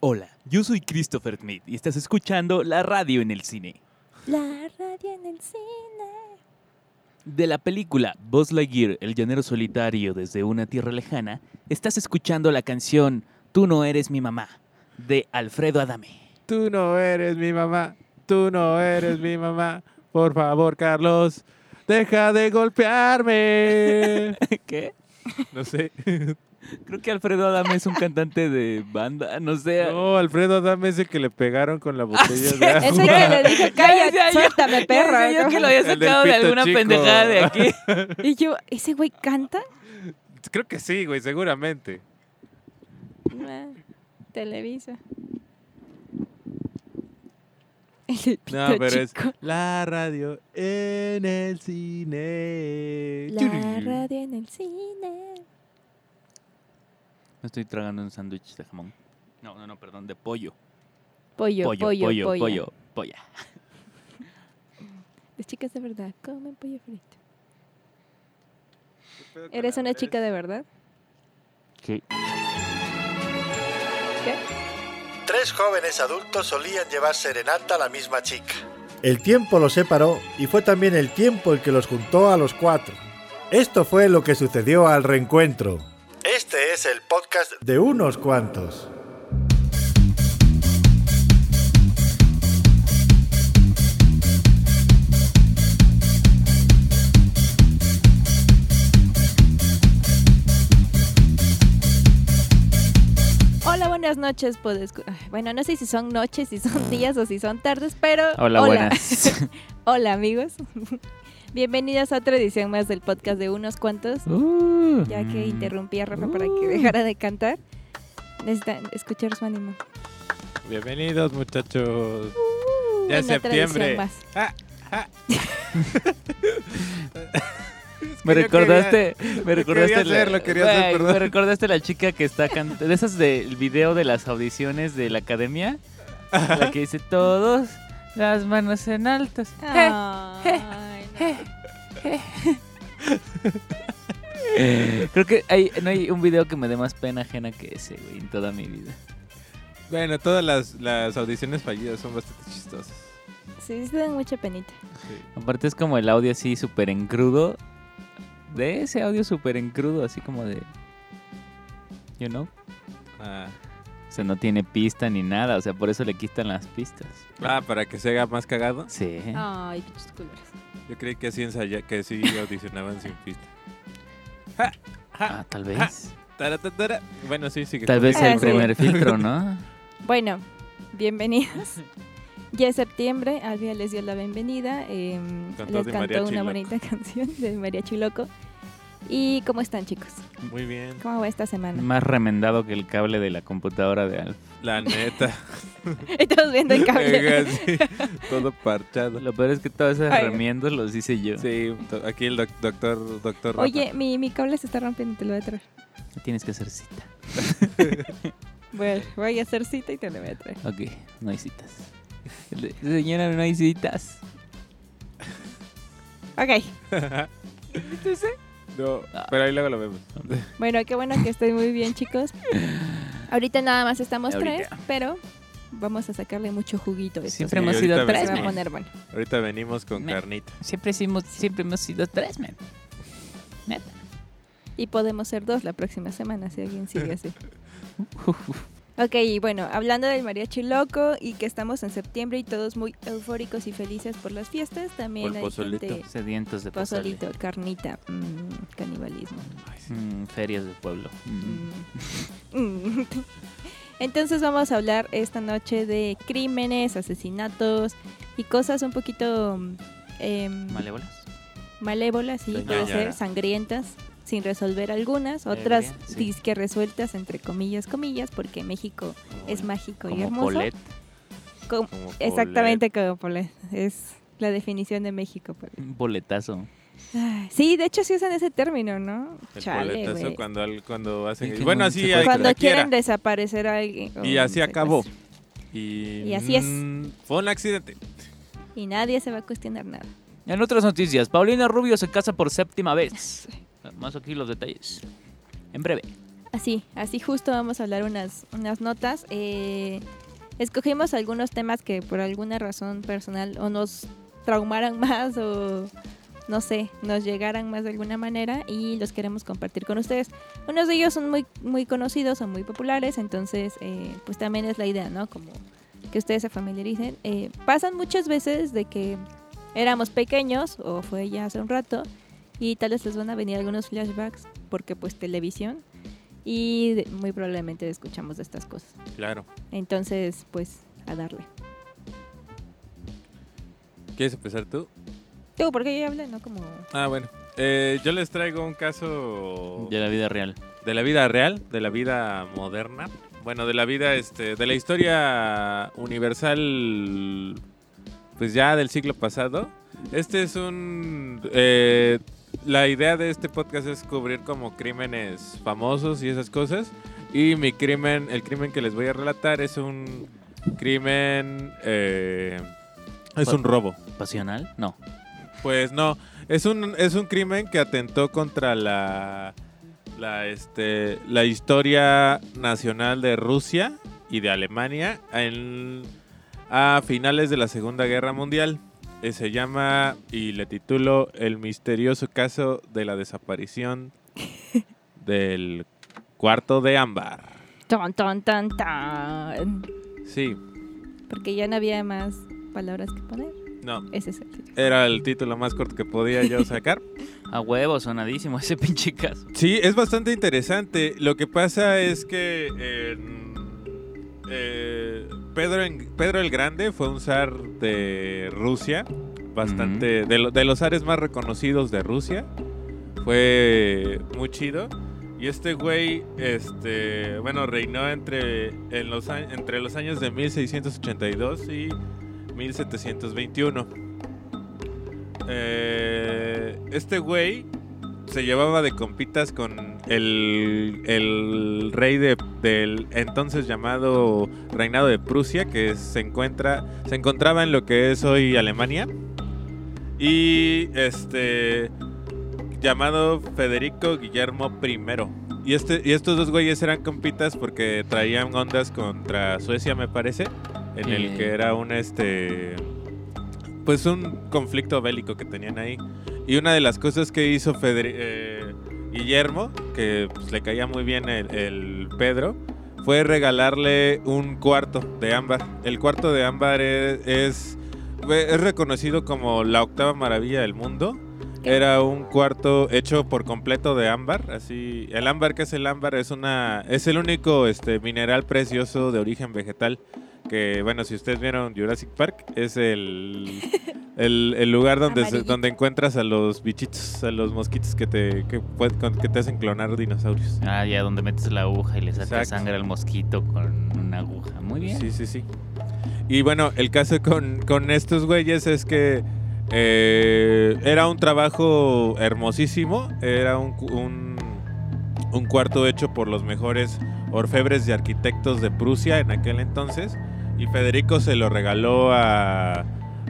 Hola, yo soy Christopher Smith y estás escuchando la radio en el cine. La radio en el cine. De la película Buzz Lightyear, el llanero solitario desde una tierra lejana, estás escuchando la canción Tú no eres mi mamá, de Alfredo Adame. Tú no eres mi mamá, tú no eres mi mamá. Por favor, Carlos, deja de golpearme. ¿Qué? No sé. Creo que Alfredo Adame es un cantante de banda, no sé. No, Alfredo Adame ese que le pegaron con la botella de agua. Ese que le dijo, Ya cállate, suéltame, perra. yo que lo había El sacado de alguna chico. pendejada de aquí. Y yo, ¿ese güey canta? Creo que sí, güey, seguramente. Ah, Televisa. El pito No, pero es chico. la radio en el cine. La radio en el cine. Me estoy tragando un sándwich de jamón. No, no, no, perdón, de pollo. Pollo, pollo, pollo, pollo, polla. pollo, polla. Las chicas de verdad comen pollo frito. ¿Eres una chica de verdad? ¿Qué? ¿Qué? Tres jóvenes adultos solían llevar serenata a la misma chica. El tiempo los separó y fue también el tiempo el que los juntó a los cuatro. Esto fue lo que sucedió al reencuentro Este es el podcast de unos cuantos. Hola, buenas noches. Ay, Bueno, no sé si son noches, si son días o si son tardes, pero. Hola, buenas. Hola, amigos. Bienvenidos a otra edición más del podcast de unos cuantos. Uh, Ya que mm. interrumpí a Rafa para que Uh. dejara de cantar. Necesitan escuchar su ánimo. Bienvenidos, muchachos. Uh, Ya es septiembre. más. Ah, ah. Me yo recordaste, me recordaste quería hacerlo, quería hacer. Me recordaste la chica que está cantando, de esas del video de las audiciones de la academia, la que dice todos las manos en altas. No. Creo que hay, no hay un video que me dé más pena ajena que ese, güey, en toda mi vida. Bueno, todas las, las audiciones fallidas son bastante chistosas. Sí, sí, dan mucha penita. Sí. Aparte es como el audio así súper en crudo. De ese audio súper en crudo, así como de... You know? Ah. O sea, no tiene pista ni nada, o sea, por eso le quitan las pistas. Ah, para que se haga más cagado. Sí. Ay, pinches culeros. Yo creí que así ensaya, que sí audicionaban sin pista. Ah, tal vez. Taratatara. Bueno, sí, sí. que Tal vez el sí. primer filtro, ¿no? Bueno, bienvenidos. Ya es septiembre, Albia les dio la bienvenida. eh, Cantó les cantó una bonita canción de Mariachi Loco. ¿Y cómo están, chicos? Muy bien. ¿Cómo va esta semana? Más remendado que el cable de la computadora de Alf. La neta. Estamos viendo el cable. Sí, todo parchado. Lo peor es que todos esos Ay. remiendos los hice yo. Sí, aquí el doc- doctor, doctor Rafa. Oye, mi, mi cable se está rompiendo, te lo voy a traer. Tienes que hacer cita. Bueno, voy a hacer cita y te lo voy a traer. Ok, no hay citas. Señora, no hay citas. Ok. No, Ah. pero ahí luego lo vemos. Bueno, qué bueno que estén muy bien, chicos. Ahorita nada más estamos Ahorita. tres, pero vamos a sacarle mucho juguito. esto. Siempre Sí, hemos sido tres, man. poner bueno. Ahorita venimos con carnita. Siempre, hemos, siempre hemos sido tres, man. Neta. Y podemos ser dos la próxima semana si alguien sigue así. Ok, y bueno, hablando del mariachi loco y que estamos en septiembre y todos muy eufóricos y felices por las fiestas, también hay pozolito. gente... Sedientos de pozole. Pozolito, carnita, mm, canibalismo. Mm, ferias de pueblo. Mm. Mm. Entonces vamos a hablar esta noche de crímenes, asesinatos y cosas un poquito em, ¿Malévolas? malévolas, sí, puede ser sangrientas, sin resolver algunas, otras bien, sí. disque resueltas entre comillas, comillas, porque México es mágico y hermoso. Colette. Com- Como exactamente como Paulette, es la definición de México. Paulette. Un boletazo. Ay, Sí, de hecho sí usan ese término, ¿no? El Chale, boletazo cuando, al- cuando hacen... que bueno, no así hay- Cuando quieren desaparecer a alguien. Y así acabó. Y, Y así es. mm, Fue un accidente. Y nadie se va a cuestionar nada. En otras noticias, Paulina Rubio se casa por séptima vez. Más aquí los detalles. En breve. Así, así justo vamos a hablar unas, unas notas. Eh, escogimos algunos temas que por alguna razón personal o nos traumaran más o no sé, nos llegaran más de alguna manera y los queremos compartir con ustedes. Unos de ellos son muy, muy conocidos, son muy populares, entonces eh, pues también es la idea, ¿no? Como que ustedes se familiaricen. Eh, pasan muchas veces de que éramos pequeños o fue ya hace un rato y tal vez les van a venir algunos flashbacks porque pues televisión y de- muy probablemente escuchamos de estas cosas. Claro. Entonces pues a darle. ¿Quieres empezar tú? Tú, porque yo ya hablé, ¿no? Como... Ah, bueno. Eh, yo les traigo un caso De la vida real. de la vida real, de la vida moderna. Bueno, de la vida, este, de la historia universal, pues ya del siglo pasado. Este es un... eh, la idea de este podcast es cubrir como crímenes famosos y esas cosas. Y mi crimen, el crimen que les voy a relatar es un crimen... eh, es un robo. ¿Pasional? No. Pues no, es un, es un crimen que atentó contra la, la, este, la historia nacional de Rusia y de Alemania en, a finales de la Segunda Guerra Mundial. Eh, se llama, y le titulo, El misterioso caso de la desaparición del cuarto de ámbar. Ton, ton, ton, ton. Sí, Porque ya no había más palabras que poner. no, Ese es el título. era el título más corto que podía yo sacar. A huevo, sonadísimo ese pinche caso. Sí, es bastante interesante. Lo que pasa es que en- eh, Pedro, en- Pedro el Grande fue un zar de Rusia, bastante de, lo- de los zares más reconocidos de Rusia. Fue muy chido. Y este güey, este, bueno, reinó entre, en los, entre los años de 1682 y 1721. Eh, este güey se llevaba de compitas con el, el rey de- del entonces llamado reinado de Prusia, que se encuentra se encontraba en lo que es hoy Alemania. Y este llamado Federico Guillermo I. Y, este, y estos dos güeyes eran compitas porque traían ondas contra Suecia, me parece, en el que era un este pues un conflicto bélico que tenían ahí. Y una de las cosas que hizo eh, Guillermo, que pues, le caía muy bien el, el Pedro, fue regalarle un cuarto de ámbar. El cuarto de ámbar es, es, es reconocido como la octava maravilla del mundo. ¿Qué? Era un cuarto hecho por completo de ámbar, así el ámbar que es el ámbar es una es el único este mineral precioso de origen vegetal que bueno, si ustedes vieron Jurassic Park es el el, el lugar donde se- donde encuentras a los bichitos, a los mosquitos que te que, que te hacen clonar dinosaurios. Ah, ya donde metes la aguja y le sacas sangre al mosquito con una aguja. Muy bien. Sí, sí, sí. Y bueno, el caso con, con estos güeyes es que eh, era un trabajo hermosísimo. Era un, un cuarto hecho por los mejores orfebres y arquitectos de Prusia en aquel entonces. Y Federico se lo regaló a,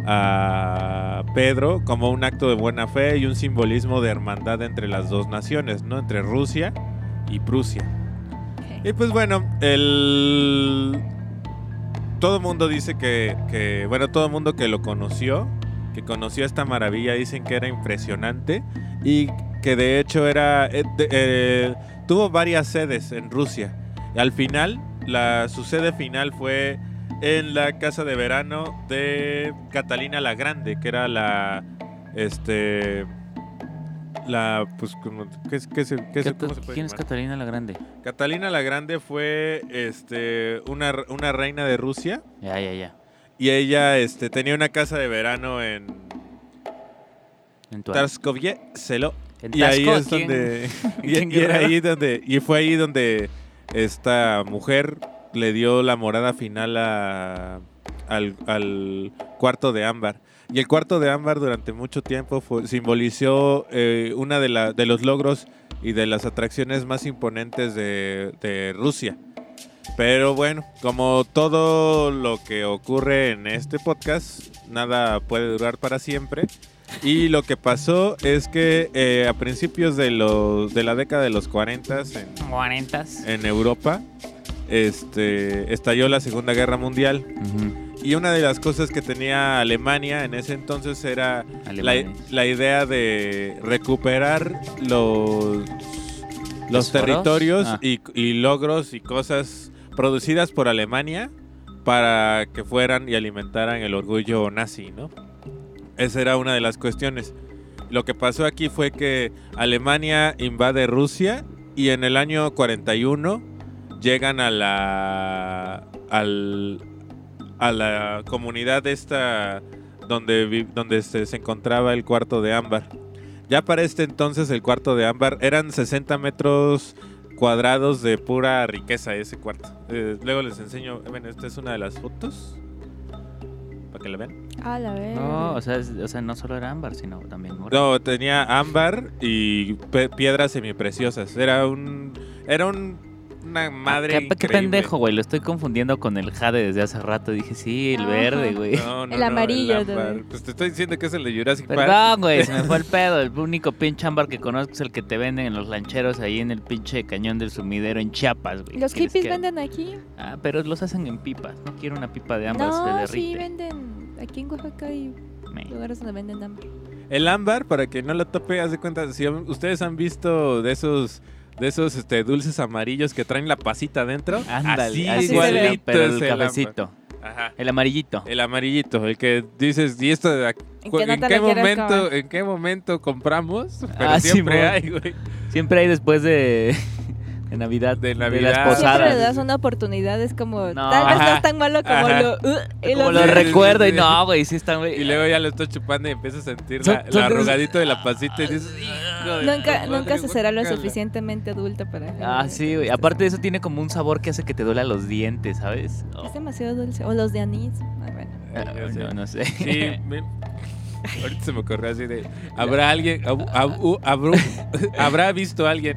a Pedro como un acto de buena fe y un simbolismo de hermandad entre las dos naciones, ¿no? Entre Rusia y Prusia. Y pues bueno, el... Todo el mundo dice que, que- bueno, todo el mundo que lo conoció, que conoció esta maravilla, dicen que era impresionante y que de hecho era, eh, de- eh, tuvo varias sedes en Rusia. Y al final, la, su sede final fue en la casa de verano de Catalina la Grande, que era la, este, la, pues, como, ¿qué, qué se- qué se- Cata- cómo se puede ¿Quién es? Catalina la Grande? Catalina la Grande fue este, una, una reina de Rusia Ya, ya, ya. y ella este, tenía una casa de verano en En Tarskovye Selo. en Y ahí es ¿quién? donde. y, ¿Quién y era Guerrero? ahí donde. Y fue ahí donde esta mujer le dio la morada final a- al, al cuarto de ámbar. Y el cuarto de ámbar durante mucho tiempo fue- simbolizó eh, una de, la- de los logros y de las atracciones más imponentes de, de Rusia. Pero bueno, como todo lo que ocurre en este podcast, nada puede durar para siempre. Y lo que pasó es que eh, a principios de, los, de la década de los 40 en, 40. en Europa este, estalló la Segunda Guerra Mundial. Y una de las cosas que tenía Alemania en ese entonces era la, idea de recuperar los, los territorios Ah. y, y logros y cosas producidas por Alemania para que fueran y alimentaran el orgullo nazi, ¿no? Esa era una de las cuestiones. Lo que pasó aquí fue que Alemania invade Rusia y en el año 41 llegan a la al, a la comunidad esta donde vi- donde se, se encontraba el cuarto de ámbar. Ya para este entonces el cuarto de ámbar eran 60 metros cuadrados de pura riqueza ese cuarto. Eh, luego les enseño, ven, esta es una de las fotos para que la vean. A la. No, o sea, es- o sea, no solo era ámbar, sino también oro. No, tenía ámbar y pe- piedras semipreciosas. Era un era un una madre Ah, ¿Qué, qué increíble. pendejo, güey. Lo estoy confundiendo con el jade desde hace rato. Dije, sí, el Ajá. verde, güey. No, no, El no, amarillo, ámbar. también. Pues te estoy diciendo que es el de Jurassic Park. Perdón, güey, se me fue el pedo. El único pinche ámbar que conozco es el que te venden en los lancheros ahí en el pinche cañón del sumidero en Chiapas, güey. Los ¿Quieres hippies que- venden aquí. Ah, pero los hacen en pipas. No quiero una pipa de ámbar, se No, derrite. sí venden. Aquí en Oaxaca hay Me- lugares donde venden ámbar. El ámbar, para que no lo tope, haz de cuenta, si ustedes han visto de esos de esos este, dulces amarillos que traen la pasita adentro, Ándale, así, igualito pero el cafecito. Ajá. El amarillito. El amarillito, el que dices, ¿y esto de ¿En qué no ¿en te qué lo quieres momento, comer? en qué momento compramos? Pero Ah, siempre hay, güey. Siempre hay después de, de Navidad. De las Navidad. Siempre posadas. le das una oportunidad, es como, No. tal vez no Ajá. es tan malo como Ajá. lo... uh, y Como lo- recuerdo y no, güey, sí está muy... Y luego ya lo estás chupando y empiezas a sentir la, la de arrugadito de la pasita y dices, "Hijo de Nunca, nunca se será lo guácala". suficientemente adulto para... Ah, sí, güey. Aparte de eso tiene como un sabor que hace que te duela los dientes, ¿sabes? Oh. Es demasiado dulce. O los de anís. Ah, bueno. Ah, no, no sé. Sí, me- ahorita se me ocurrió así de, ¿habrá alguien, habrá, habrá visto alguien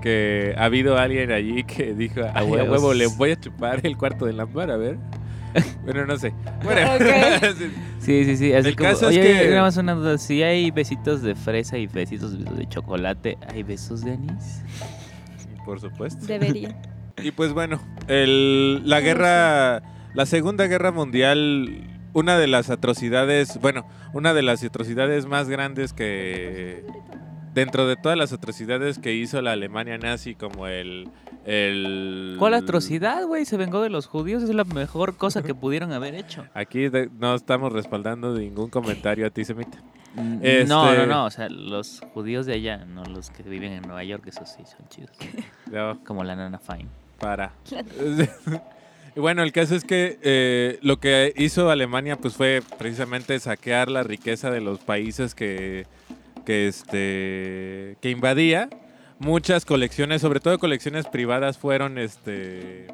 que ha habido alguien allí que dijo, a huevo, le voy a chupar el cuarto de lámpara, a ver? Bueno, no sé. Bueno, sí. Sí, sí, sí. Así El como, caso es que- nada más una duda. Si hay besitos de fresa y besitos de chocolate, ¿hay besos de anís? por supuesto. Debería. Y pues bueno, el- la guerra, la Segunda Guerra Mundial, una de las atrocidades, bueno, una de las atrocidades más grandes que dentro de todas las atrocidades que hizo la Alemania nazi, como el, el ¿Cuál atrocidad, güey? Se vengó de los judíos. Es la mejor cosa que pudieron haber hecho. Aquí de- no estamos respaldando ningún comentario antisemita. Mm, Este- No, no, no. O sea, los judíos de allá, no los que viven en Nueva York, esos sí son chidos. No, Como la nana Fine. para. Y bueno, el caso es que eh, lo que hizo Alemania pues fue precisamente saquear la riqueza de los países que, que, este, que invadía. Muchas colecciones, sobre todo colecciones privadas, fueron, este,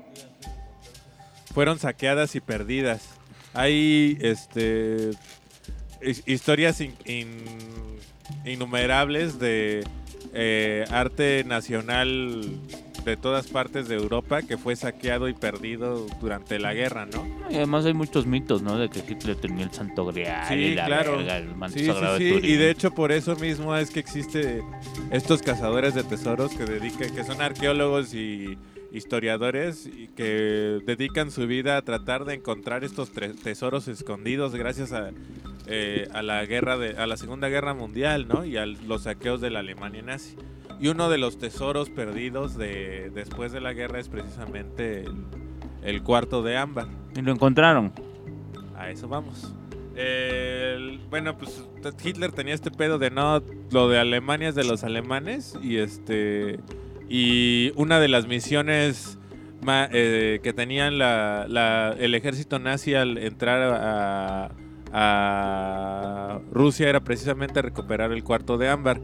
fueron saqueadas y perdidas. Hay este, his- historias in- in- innumerables de eh, arte nacional de todas partes de Europa que fue saqueado y perdido durante la guerra, ¿no? Y además hay muchos mitos, ¿no? De que Hitler tenía el santo grial Sí, y la claro. verga, el manto Sí, sí, sagrado de sí, Turín. y de hecho por eso mismo es que existe estos cazadores de tesoros que dedican, que son arqueólogos y historiadores y que dedican su vida a tratar de encontrar estos tesoros escondidos gracias a, eh, a la guerra de, a la Segunda Guerra Mundial, ¿no? Y a los saqueos de la Alemania nazi. Y uno de los tesoros perdidos de después de la guerra es precisamente el, el cuarto de ámbar. Y lo encontraron. A eso vamos. El- bueno, pues Hitler tenía este pedo de no, lo de Alemania es de los alemanes y este y una de las misiones ma- eh, que tenían la- la- el ejército nazi al entrar a, a Rusia era precisamente recuperar el cuarto de ámbar.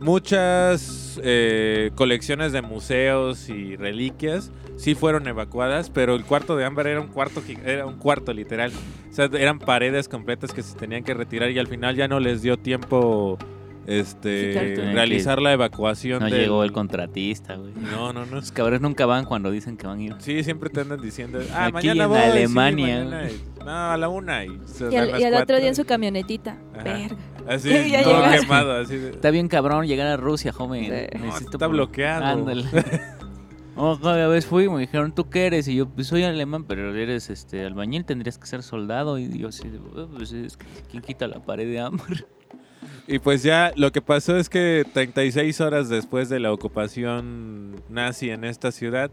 Muchas eh, colecciones de museos y reliquias sí fueron evacuadas, pero el cuarto de ámbar era un cuarto, era un cuarto literal. O sea, eran paredes completas que se tenían que retirar y al final ya no les dio tiempo este Sí, claro. Realizar la evacuación. No del- llegó el contratista, güey. No, no, no. Los cabrones nunca van cuando dicen que van a ir. Sí, siempre te andan diciendo, ah, Aquí mañana en voy, sí, Alemania. mañana". no, a la una. Y, se Y, las y el otro día en su camionetita. Ajá. Verga. Así, Ya todo llegaste. quemado, así de- Está bien cabrón llegar a Rusia, joven. Sí. No, Necesito está por- bloqueado. Ándale. Oh, cada vez fui y me dijeron, ¿tú qué eres? Y yo, pues soy alemán, pero eres este albañil, tendrías que ser soldado. Y yo "Oh, pues es que, ¿quién quita la pared de hambre? Y pues ya lo que pasó es que 36 horas después de la ocupación nazi en esta ciudad,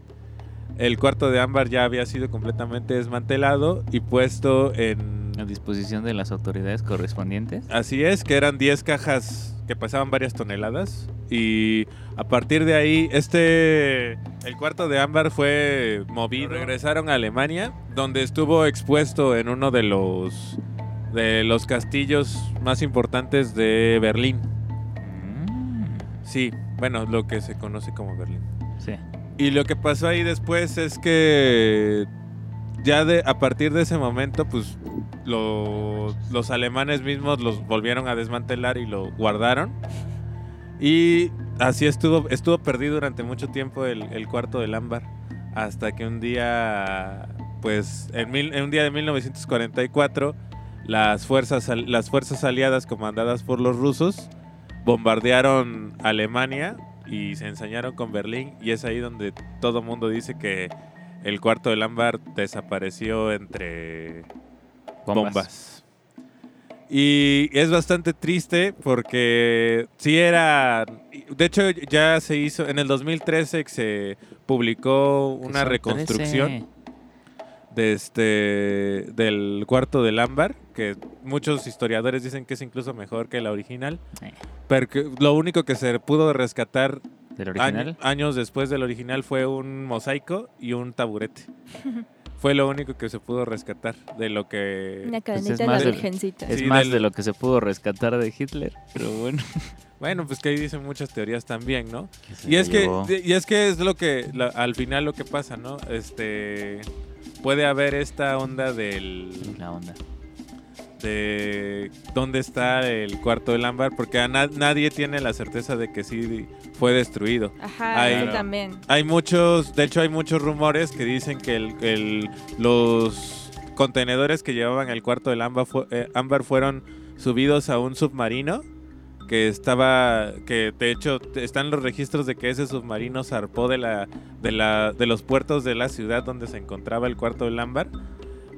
el cuarto de ámbar ya había sido completamente desmantelado y puesto en... A disposición de las autoridades correspondientes. Así es, que eran 10 cajas que pesaban varias toneladas. Y a partir de ahí, este... El cuarto de ámbar fue movido. Regresaron a Alemania, donde estuvo expuesto en uno de los... De los castillos más importantes de Berlín. Mm, Sí, bueno, lo que se conoce como Berlín. sí. Y lo que pasó ahí después es que ya de a partir de ese momento, pues lo- los alemanes mismos los volvieron a desmantelar y lo guardaron. Y así estuvo, estuvo perdido durante mucho tiempo el, el cuarto del ámbar. Hasta que un día, pues en, mil- en un día de 1944, las fuerzas, las fuerzas aliadas comandadas por los rusos bombardearon Alemania y se ensañaron con Berlín y es ahí donde todo mundo dice que el cuarto del ámbar desapareció entre bombas. Y es bastante triste porque sí era... De hecho ya se hizo, en el 2013 se publicó una reconstrucción 13. De este del cuarto del ámbar que muchos historiadores dicen que es incluso mejor que la original Eh, porque lo único que se pudo rescatar ¿Del año- original? años después del original fue un mosaico y un taburete fue lo único que se pudo rescatar de lo que Una es cadenita de la más de- virgencita. Es Sí, más del- de lo que se pudo rescatar de Hitler, pero bueno. bueno pues que ahí dicen muchas teorías también no y es que y es que es lo que la- al final lo que pasa no este puede haber esta onda del la onda. de dónde está el cuarto del ámbar, porque a na- nadie tiene la certeza de que sí fue destruido. Ajá, Ay, eso no. también. Hay muchos, de hecho hay muchos rumores que dicen que el, el- los contenedores que llevaban el cuarto del ámbar, fu- eh, ámbar fueron subidos a un submarino que estaba, que de hecho están los registros de que ese submarino zarpó de la, de la, de los puertos de la ciudad donde se encontraba el cuarto del ámbar.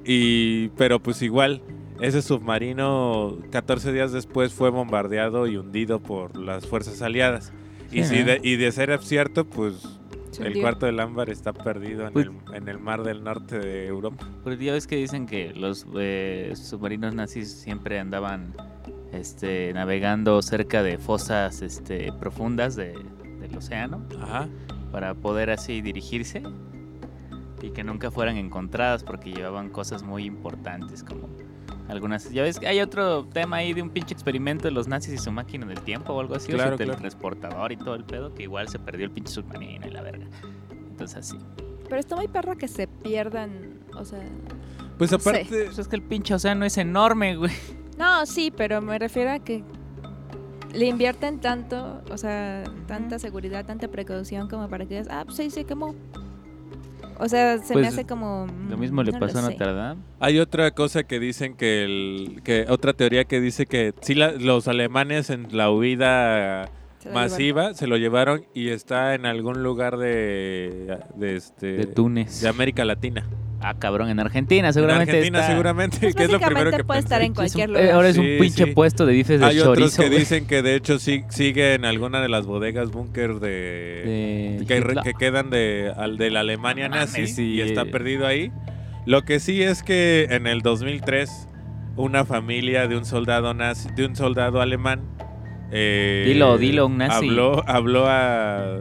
Y, pero pues igual, ese submarino 14 días después fue bombardeado y hundido por las fuerzas aliadas. Y, Sí, si ¿no? de, y de ser cierto, pues el cuarto del ámbar está perdido en, Pues- el, en el mar del norte de Europa. Pero ya ves que dicen que los eh, submarinos nazis siempre andaban este, navegando cerca de fosas este, profundas de- del océano Ajá. para poder así dirigirse y que nunca fueran encontradas porque llevaban cosas muy importantes como algunas... Ya ves que hay otro tema ahí de un pinche experimento de los nazis y su máquina del tiempo o algo así, o Claro, su claro. teletransportador y todo el pedo, que igual se perdió el pinche submarino y la verga. Entonces así. Pero está muy perro que se pierdan, o sea... Pues No sé. aparte, Pues es que el pinche océano es enorme, güey. No, sí, pero me refiero a que le invierten tanto, o sea, tanta seguridad, tanta precaución como para que digas, ah, pues ahí se quemó. O sea, se me Pues, hace como... Lo mm, mismo le no pasó a. Notre Dame. hay otra cosa que dicen que, el, que otra teoría que dice que sí la- los alemanes en la huida Se lo masiva se lo llevaron y está en algún lugar de, de este De Túnez. de América Latina. Ah, cabrón, en Argentina seguramente en Argentina está- seguramente, Pues que es lo primero que puede estar pensé. en cualquier lugar. Ahora es un Sí, pinche sí. puesto de bifes de Hay otros chorizo, que güey. dicen que de hecho sí, sigue en alguna de las bodegas búnker de, De que, que quedan de, al, de la Alemania No nazi mames, y sí. está perdido ahí. Lo que sí es que en el 2003 una familia de un soldado nazi, de un soldado alemán eh, Dilo, dilo, un nazi. habló habló a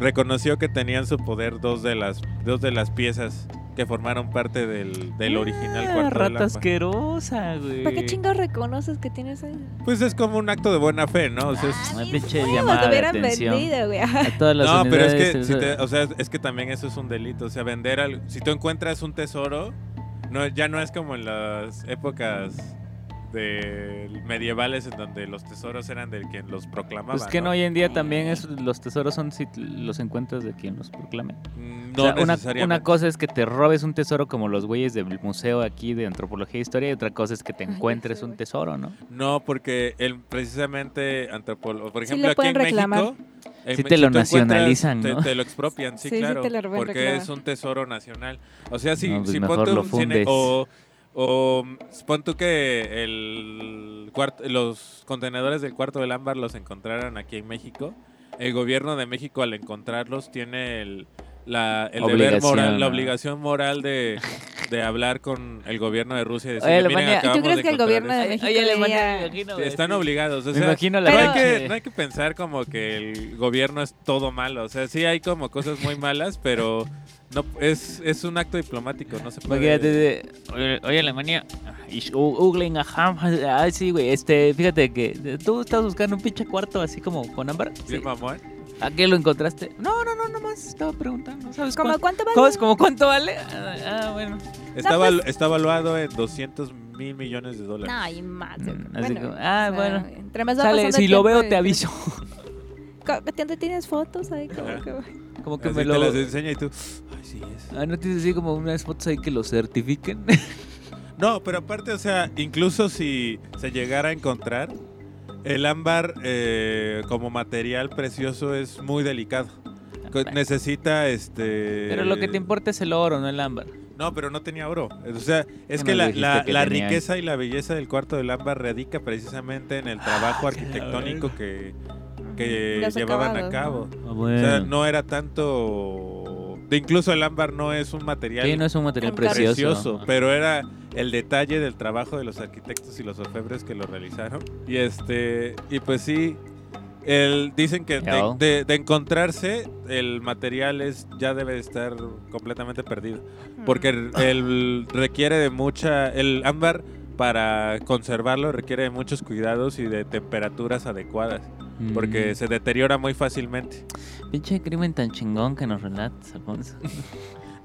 reconoció que tenían su poder dos de las dos de las piezas que formaron parte del, del original Ah, cuarto de rata lámpara. asquerosa, güey. ¿Para qué chingados reconoces que tienes ahí? Pues es como un acto de buena fe, ¿no? O sea, es- Una Mis pinche llamada de atención. vendido, güey. A todas las no, pero es que, si te- o sea, es que también eso es un delito. O sea, vender algo. Si tú encuentras un tesoro, no, ya no es como en las épocas de medievales en donde los tesoros eran de quien los proclamaba. Pues que no, hoy en día también es, los tesoros son si los encuentras de quien los proclame. Mm, O No sea, una, necesariamente. una cosa es que te robes un tesoro como los güeyes del museo aquí de antropología e historia y otra cosa es que te encuentres un tesoro, ¿no? No, porque el, precisamente antropólogo, por Sí ejemplo, lo aquí en reclamar. México, Sí te lo nacionalizan, te, ¿no? te lo expropian, sí, Sí, sí claro, te lo porque reclamar. es un tesoro nacional. O sea, si, No, pues si mejor pon tú lo un cine- o, o mm, pon tú que el cuarto, los contenedores del cuarto del ámbar los encontraran aquí en México, el gobierno de México al encontrarlos tiene el, la, el deber Obligación, moral, la obligación moral de, de hablar con el gobierno de Rusia y decirle, Oye, "Miren, Alemania, ¿y tú crees de que el gobierno de esto". México Oye, Alemania, me imagino, Están sí. obligados. O Me sea, imagino la no, hay que, no hay que pensar como que el gobierno es todo malo. O sea, sí hay como cosas muy malas, pero no es, es un acto diplomático. No se puede. de- oye, oye, Alemania, ajá, ay, sí, güey, este, fíjate que tú estás buscando un pinche cuarto así como con ámbar. Sí. Mamón. ¿A qué lo encontraste? No, no, no, nomás estaba preguntando, ¿sabes ¿Cómo cuánto? cuánto vale? ¿Cómo cuánto vale? Ah, ah, bueno. Está, pues- está valuado en 200 mil millones de dólares. No, y más. Mm, así Bueno, como, ah, o sea, bueno. Entre más Sale, si lo veo te aviso. Co- ¿Dónde tienes fotos ahí? Como que- Como que me te lo... las enseña y tú. Ay, sí es. Ah, ¿no tienes así como unas fotos ahí que lo certifiquen? No, pero aparte, o sea, incluso si se llegara a encontrar, el ámbar eh, como material precioso es muy delicado. Co- Necesita este. Pero lo que te importa es el oro, no el ámbar. No, pero no tenía oro. O sea, es que la, dijiste la- que la tenía. riqueza y la belleza del cuarto del ámbar radica precisamente en el trabajo Ah, la arquitectónico que, que llevaban a cabo. Ah, O sea, no era tanto... de incluso el ámbar no es un material Sí, no es un material precioso. precioso, pero era el detalle del trabajo de los arquitectos y los orfebres que lo realizaron. Y este y pues sí, el, dicen que de, Yao. de- de encontrarse el material es ya debe de estar completamente perdido, porque el, el requiere de mucha el ámbar para conservarlo requiere de muchos cuidados y de temperaturas adecuadas, Mm. porque se deteriora muy fácilmente. Pinche crimen tan chingón que nos relatas, Alfonso.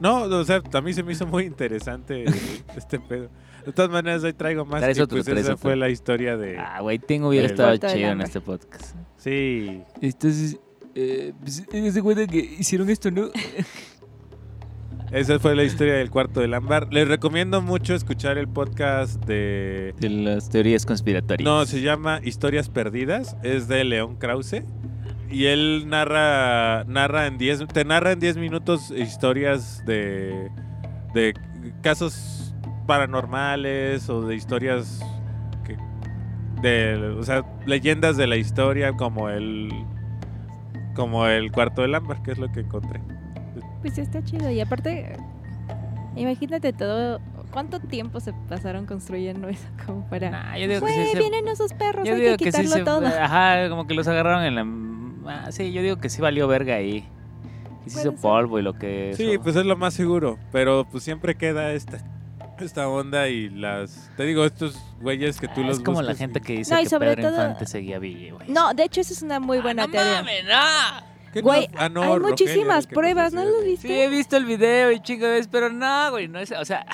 No, o sea, a mí se me hizo muy interesante este pedo. De todas maneras, hoy traigo más. Traes y otro, pues traes esa otro. fue la historia de... Ah, güey, tengo hubiera estado chido en este podcast. Sí. Entonces, eh, pues, ¿se cuenta que hicieron esto, no? Esa fue la historia del cuarto del ámbar. Les recomiendo mucho escuchar el podcast de... De las teorías conspiratorias. No, se llama Historias Perdidas. Es de León Krause. Y él narra, narra en 10, te narra en 10 minutos historias de, de casos paranormales o de historias que, de, o sea, leyendas de la historia como el como el cuarto del ámbar, que es lo que encontré. Pues está chido. Y aparte, imagínate todo. ¿Cuánto tiempo se pasaron construyendo eso? Como para. Nah, yo digo que Güey, sí se- vienen esos perros, yo hay digo que que sí quitarlo se- todo. Ajá, como que los agarraron en la... Ah, sí, yo digo que sí valió verga ahí. Y se Puede hizo ser. polvo y lo que... Sí, eso. pues es lo más seguro, pero pues siempre queda esta esta onda y las te digo estos güeyes que tú Ah, los es como la buscas y- gente que dice No, y que sobre Pedro todo- Infante seguía vivo. güey. No, de hecho, esa es una muy buena Ah, no teoría. mames, no. ¿Qué Güey, no? Ah, no, hay muchísimas pruebas, ¿no lo viste? Sí, he visto el video y chingo pero no, güey, no es... O sea,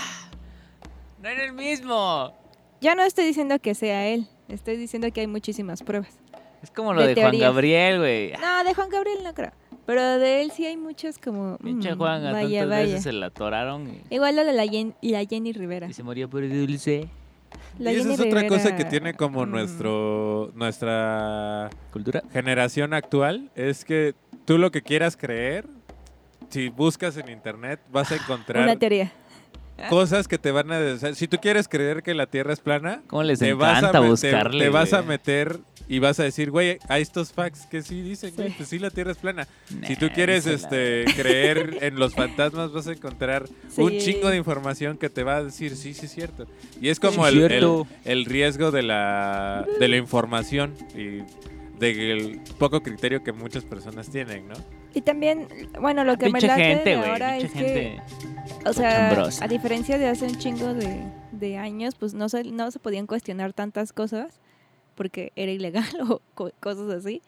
no era el mismo. Ya no estoy diciendo que sea él. Estoy diciendo que hay muchísimas pruebas. Es como lo De de, Juan. Gabriel, güey. No, de Juan Gabriel no creo. Pero de él sí hay muchas como. Pinche mm, Juan, a vaya, tantas vaya. veces se la atoraron y, Igual lo de la, Jen- la Jenny Rivera. y se moría por el dulce. La y esa es otra cosa que tiene como mm, nuestro nuestra ¿Cultura? generación actual es que tú lo que quieras creer si buscas en internet vas a Una encontrar teoría. Cosas que te van a decir. Si tú quieres creer que la Tierra es plana, ¿Cómo les te vas, a, encanta me- te- buscarle? te vas a meter y vas a decir, güey, hay estos facts que sí dicen, güey, Sí. pues sí la Tierra es plana. Si tú quieres este creer en los fantasmas, vas a encontrar un chingo de información que te va a decir, sí, sí es cierto. Y es como el, el riesgo de la, de la información y del poco criterio que muchas personas tienen, ¿no? Y también, bueno, lo que me late gente, de ahora es que, gente. o sea, a diferencia de hace un chingo de, de años, pues no se, no se podían cuestionar tantas cosas porque era ilegal o co- cosas así.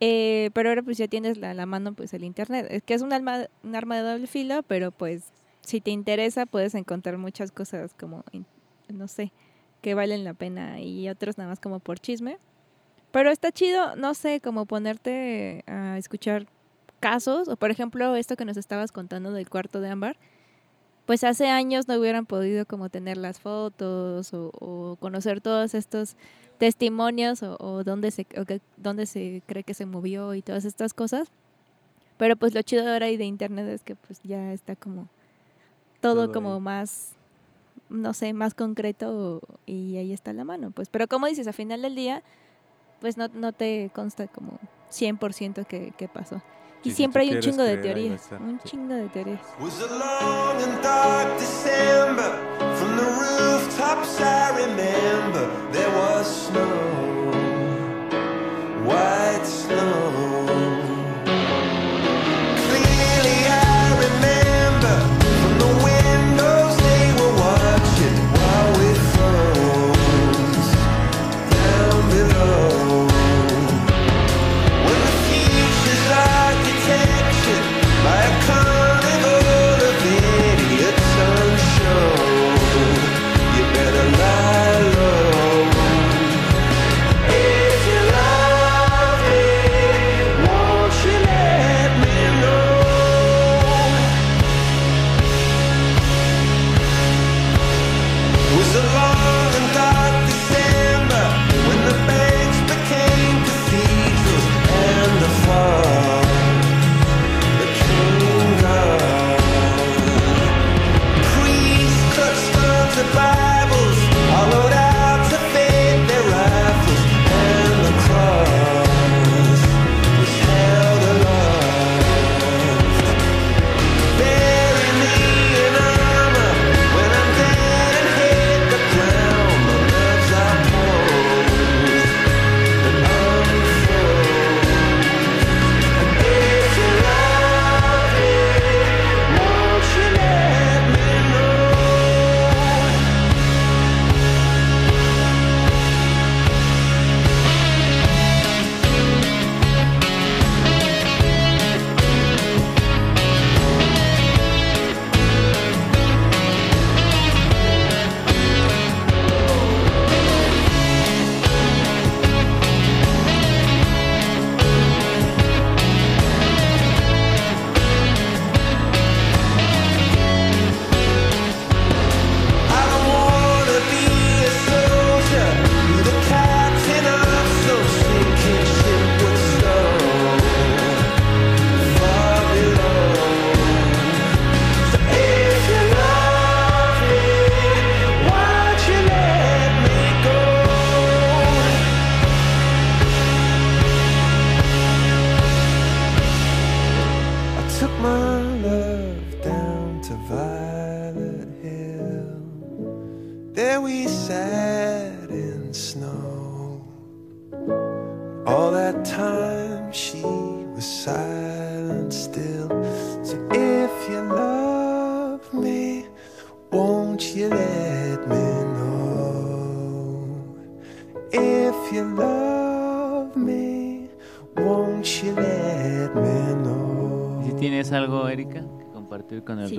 Eh, pero ahora pues ya tienes la, la mano pues el internet. Es que es un arma, un arma de doble filo, pero pues si te interesa puedes encontrar muchas cosas como, no sé, que valen la pena y otros nada más como por chisme. Pero está chido, no sé, como ponerte a escuchar casos, o por ejemplo, esto que nos estabas contando del cuarto de ámbar, pues hace años no hubieran podido como tener las fotos o, o conocer todos estos testimonios o, o dónde, se, o que- dónde se cree que se movió y todas estas cosas. Pero pues lo chido ahora y de internet es que pues ya está como todo, Todo como ahí. más, no sé, más concreto y ahí está la mano. Pues, pero como dices, a final del día, pues no, no te consta como 100% que, que pasó. Y si siempre hay un chingo de teorías, un chingo de teorías. Was a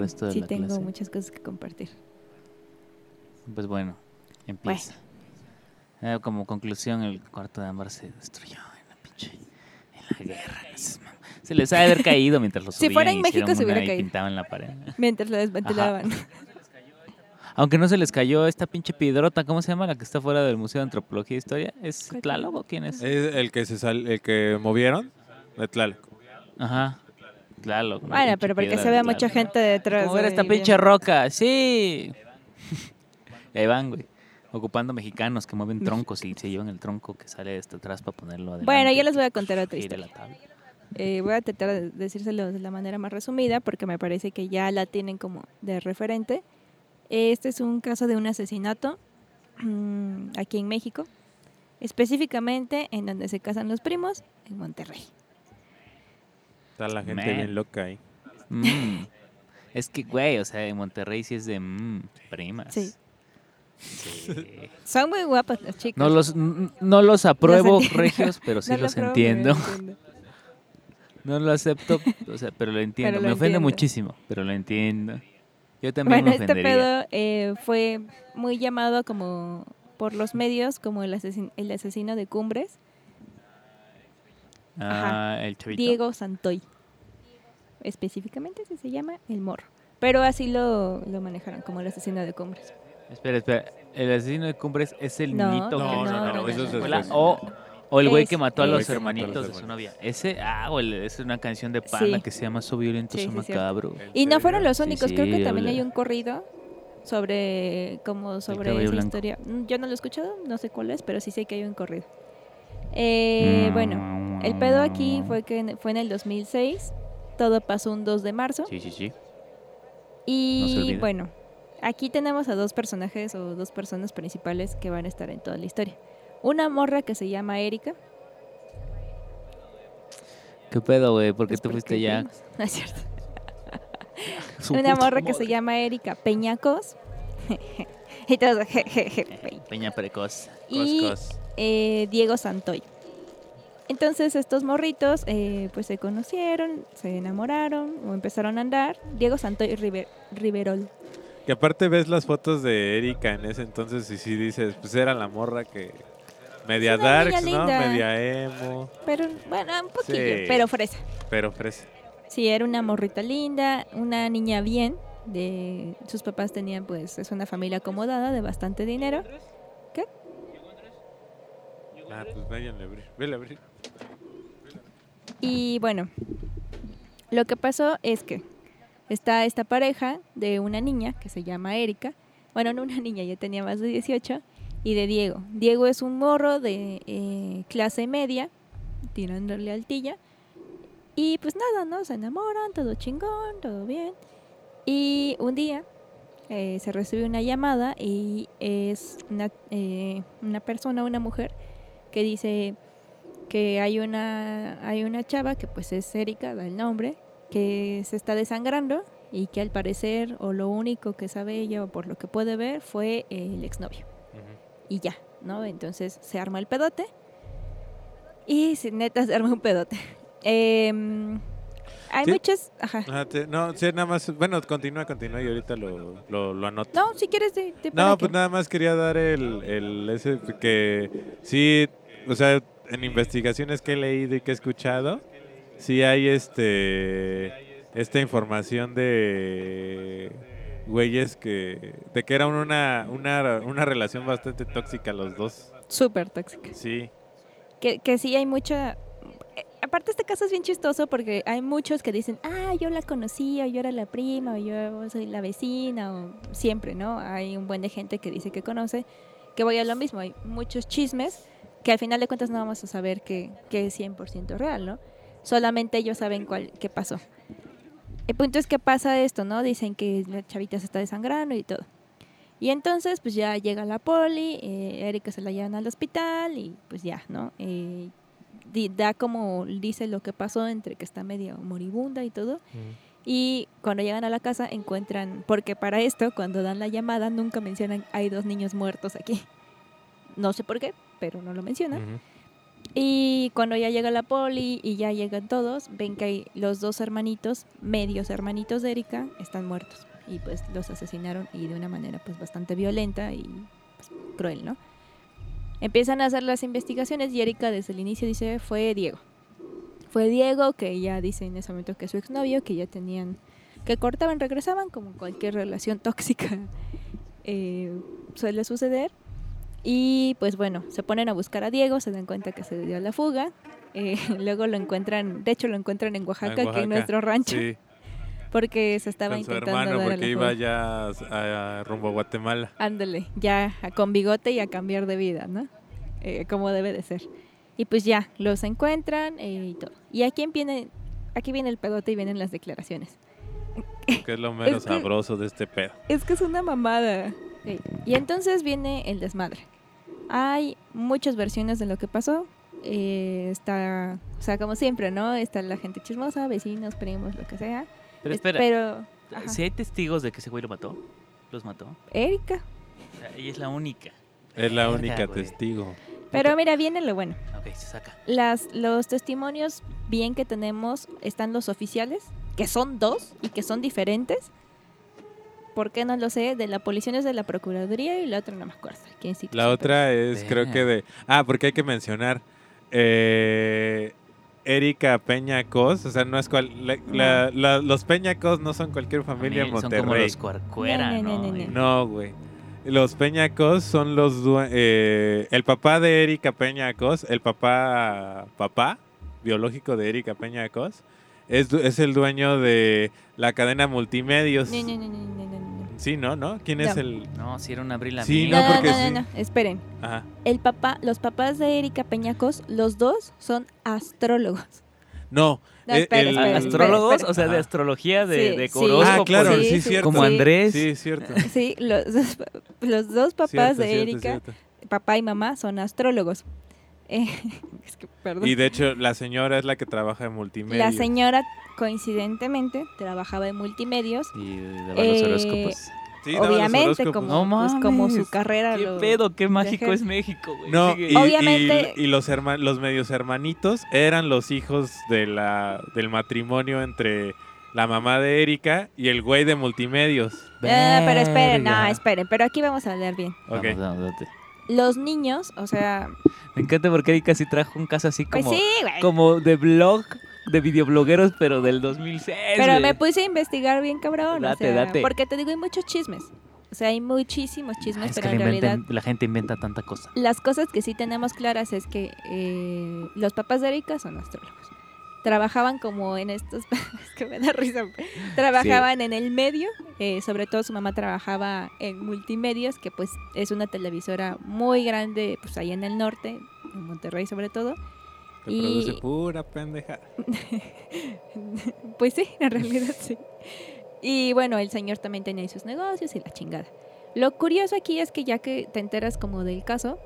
Sí, resto de sí la tengo clase? muchas cosas que compartir. Pues bueno, empieza. Eh, como conclusión, el cuarto de ámbar se destruyó en la pinche... En la guerra. Se les ha de haber caído mientras lo Si subían fuera en México, se hubiera caído. pintaban la pared. Mientras lo desmantelaban. Aunque no se les cayó esta pinche piedrota, ¿cómo se llama? La que está fuera del Museo de Antropología e Historia. ¿Es. Tlaloc o quién es? Es el que se sal, el que movieron de Tlaloc. Ajá. Tlaloc. Bueno, pinche pero porque piedra se de ve mucha gente detrás. ¿Cómo era de- esta pinche roca? Sí. y ahí van, güey. Ocupando mexicanos que mueven troncos y se llevan el tronco que sale de hasta atrás para ponerlo adelante. Bueno, yo les voy a contar otra historia. la tabla. Eh, voy a tratar de decírselo de la manera más resumida porque me parece que ya la tienen como de referente. Este es un caso de un asesinato mm, aquí en México, específicamente en donde se casan los primos, en Monterrey. Está la gente Man. bien loca ahí. Mm. Es que, güey, o sea, en Monterrey sí es de mm, primas. Sí. Sí. Son muy guapas las chicas. No los, no los apruebo, entiendo. regios, pero sí No lo los pero entiendo. entiendo. No lo acepto, o sea, pero lo entiendo. lo me ofende entiendo. muchísimo, pero lo entiendo. Yo también Bueno, me este ofendería. pedo eh, fue muy llamado como por los medios como el, asesin- el asesino de Cumbres, Ah, el chavito. Diego Santoy. Específicamente así se llama el morro. Pero así lo, lo manejaron como el asesino de Cumbres. Espera, espera. El asesino de Cumbres es el No, niñito no, que no, no, no, eso es. Hola. O, o el güey Es- que mató a los hermanitos de su novia. Ese, ah, o el- es una canción de Panda Sí. que se llama So violento, Sí, so sí, es cierto. macabro. Y no fueron los Sí, únicos, creo que también hay un corrido sobre como sobre esa blanco. historia. Mm, Yo no lo he escuchado, no sé cuál es, pero sí sé que hay un corrido. Eh, Bueno, el pedo aquí fue que en- fue en el 2006, todo pasó un 2 de marzo Sí, sí, sí. y bueno, aquí tenemos a dos personajes o dos personas principales que van a estar en toda la historia. Una morra que se llama Erika. ¿Qué pedo, güey? ¿Por qué pues te fuiste ya? fuimos. No es cierto. Una morra que se llama Erika Peñacos. y todos, jejeje, Peña. Peña Precoz. Y cos. Eh, Diego Santoy. Entonces estos morritos eh, pues se conocieron, se enamoraron o empezaron a andar. Diego Santoy River- Riverol. Que aparte ves las fotos de Erika en ese entonces y si dices, pues era la morra que... Media darks, ¿no? linda. Media emo, Pero bueno, un poquillo, Sí. pero fresa. pero fresa. Sí, era una morrita linda, una niña bien. De, sus papás tenían pues, es una familia acomodada de bastante dinero. Ah, pues váyanle a abrir. Vele a abrir. Y bueno, lo que pasó es que está esta pareja de una niña que se llama Erika. Bueno, no una niña, ya tenía más de 18. Y de Diego. Diego es un morro de eh, clase media, tirándole altilla. Y pues nada, ¿no? Se enamoran, todo chingón, todo bien. Y un día eh, se recibe una llamada y es una, eh, una persona, una mujer, que dice que hay una, hay una chava que pues es Erika, da el nombre, que se está desangrando y que al parecer o lo único que sabe ella o por lo que puede ver fue el exnovio. Y ya, ¿no? Entonces se arma el pedote y neta se arma un pedote. Em, hay Sí. muchas... Ajá. Te- no, sí, nada más. Bueno, continúa, continúa y ahorita lo, lo, lo anoto. No, si quieres de para No, que- pues nada más quería dar el, el ese que sí, o sea, en investigaciones que he leído y que he escuchado, sí hay este esta información de güeyes que de que era una una, una relación bastante tóxica los dos. Súper tóxica. Sí. Que, que sí hay mucha... eh, Aparte este caso es bien chistoso porque hay muchos que dicen, ah, yo la conocí, o yo era la prima, o yo soy la vecina, o siempre, ¿no? Hay un buen de gente que dice que conoce, que voy a lo mismo, hay muchos chismes que al final de cuentas no vamos a saber que, que es 100% real, ¿no? Solamente ellos saben cuál, qué pasó. El punto es que pasa esto, ¿no? Dicen que la chavita se está desangrando y todo. Y entonces, pues ya llega la poli, eh, Erika se la llevan al hospital y pues ya, ¿no? Eh, da como dice lo que pasó entre que está media moribunda y todo. Y cuando llegan a la casa encuentran, porque para esto, cuando dan la llamada, nunca mencionan hay dos niños muertos aquí. No sé por qué, pero no lo mencionan. Ujú. Y cuando ya llega la poli y ya llegan todos, ven que hay los dos hermanitos, medios hermanitos de Erika, están muertos. Y pues los asesinaron y de una manera pues bastante violenta y pues, cruel, ¿no? Empiezan a hacer las investigaciones y Erika desde el inicio dice fue Diego. Fue Diego que ella dice en ese momento que es su exnovio, que ya tenían, que cortaban, regresaban, como cualquier relación tóxica eh, suele suceder. Y pues bueno, se ponen a buscar a Diego, se dan cuenta que se dio a la fuga. eh, luego lo encuentran, de hecho lo encuentran en Oaxaca, En que es nuestro rancho, Sí, porque se estaba con su intentando hermano dar porque la iba ya a, a rumbo a Guatemala. Ándale, ya a- con bigote y a cambiar de vida, ¿no? Eh, como debe de ser. Y pues ya, los encuentran eh, y todo. Y aquí viene, aquí viene el pedote y vienen las declaraciones. Que es lo menos que- sabroso de este pedo. Es que es una mamada. Sí. Y entonces viene el desmadre. Hay muchas versiones de lo que pasó. Eh, está, o sea, como siempre, ¿no? Está la gente chismosa, vecinos, primos, lo que sea. Pero Es- espera, Pero, si hay testigos de que ese güey lo mató, los mató. Erika. O sea, ella es la única. Es la única testigo. Pero mira, viene lo bueno. Ok, se saca. Las, los testimonios bien que tenemos están los oficiales, que son dos y que son diferentes. ¿Por qué no lo sé? De la policía es de la Procuraduría y la otra no me acuerdo. ¿Quién sí La otra es, creo que de. Ah, porque hay que mencionar. eh, Erika Peña Cos, o sea, no es cual. la- la- la- los Peña Cos no son cualquier familia en Son como Monterrey. los Cuarcuera, No, no, güey. Los Peñacos son los eh, el papá de Erika Peñacos, el papá papá biológico de Erika Peñacos, es, es el dueño de la cadena Multimedios. No, no, no, no, no, no, no. Sí, ¿no? ¿No? ¿Quién es el? No, si era un abril Sí, no, No, no, porque no, sí. no, esperen. Ajá. El papá, los papás de Erika Peñacos, los dos son astrólogos. No. No, eh, espera, el- espera, Astrólogos, espera. o sea, de astrología, de, Sí, de. Ah, claro, Sí, sí, cierto. Como Andrés. Sí, cierto. Sí, los, los dos papás Cierto, de cierto, Erika, cierto. papá y mamá, son astrólogos. Eh, es que, perdón. Y de hecho, la señora es la que trabaja en multimedia. La señora, coincidentemente, trabajaba en multimedios. Y daba los Eh, horóscopos. Sí, daba los Obviamente, horóscopos. como, No pues, como su carrera. ¿Qué lo- pedo? ¿Qué mágico es México, güey? No, y, Obviamente- y- y los, herma- los medios hermanitos eran los hijos de la, del matrimonio entre la mamá de Erika y el güey de multimedios. Ah, pero esperen, no, esperen, pero aquí vamos a hablar bien. Ok. Vamos, vamos. Los niños, o sea, Me encanta porque Erika sí trajo un caso así pues como, sí, güey. como de blog, de videoblogueros, pero del 2006. Pero me puse a investigar bien cabrón. o Date, sea, date. Porque te digo, hay muchos chismes. O sea, hay muchísimos chismes, Es que pero en la, realidad la gente inventa tanta cosa. las cosas que sí tenemos claras es que eh, los papás de Erika son astrólogos. Trabajaban como en estos... es que me da risa. Trabajaban en el medio. eh, sobre todo su mamá trabajaba en multimedios, que pues es una televisora muy grande, pues ahí en el norte, en Monterrey sobre todo. Que Y- produce pura pendeja. Pues sí, en realidad sí. Y bueno, el señor también tenía sus negocios y la chingada. Lo curioso aquí es que ya que te enteras como del caso,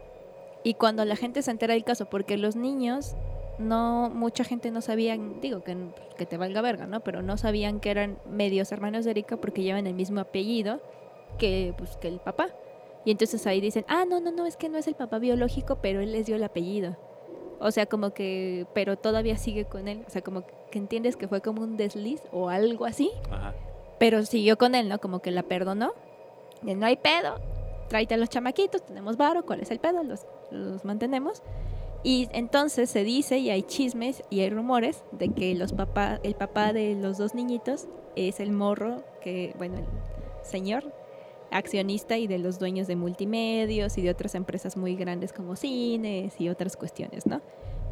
y cuando la gente se entera del caso, porque los niños, no, mucha gente no sabían, digo que, que te valga verga, ¿no? Pero no sabían que eran medios hermanos de Erika porque llevan el mismo apellido que, pues, que el papá. Y entonces ahí dicen, ah, no, no, no, es que no es el papá biológico, pero él les dio el apellido. O sea, como que, pero todavía sigue con él. O sea, como que entiendes que fue como un desliz o algo así. Ajá. Pero siguió con él, ¿no? Como que la perdonó. De no hay pedo. Tráete a los chamaquitos, tenemos varo, ¿cuál es el pedo? Los, los mantenemos. Y entonces se dice, y hay chismes y hay rumores, de que los papá, el papá de los dos niñitos es el morro, que, bueno, el señor accionista y de los dueños de multimedios y de otras empresas muy grandes como cines y otras cuestiones, ¿no?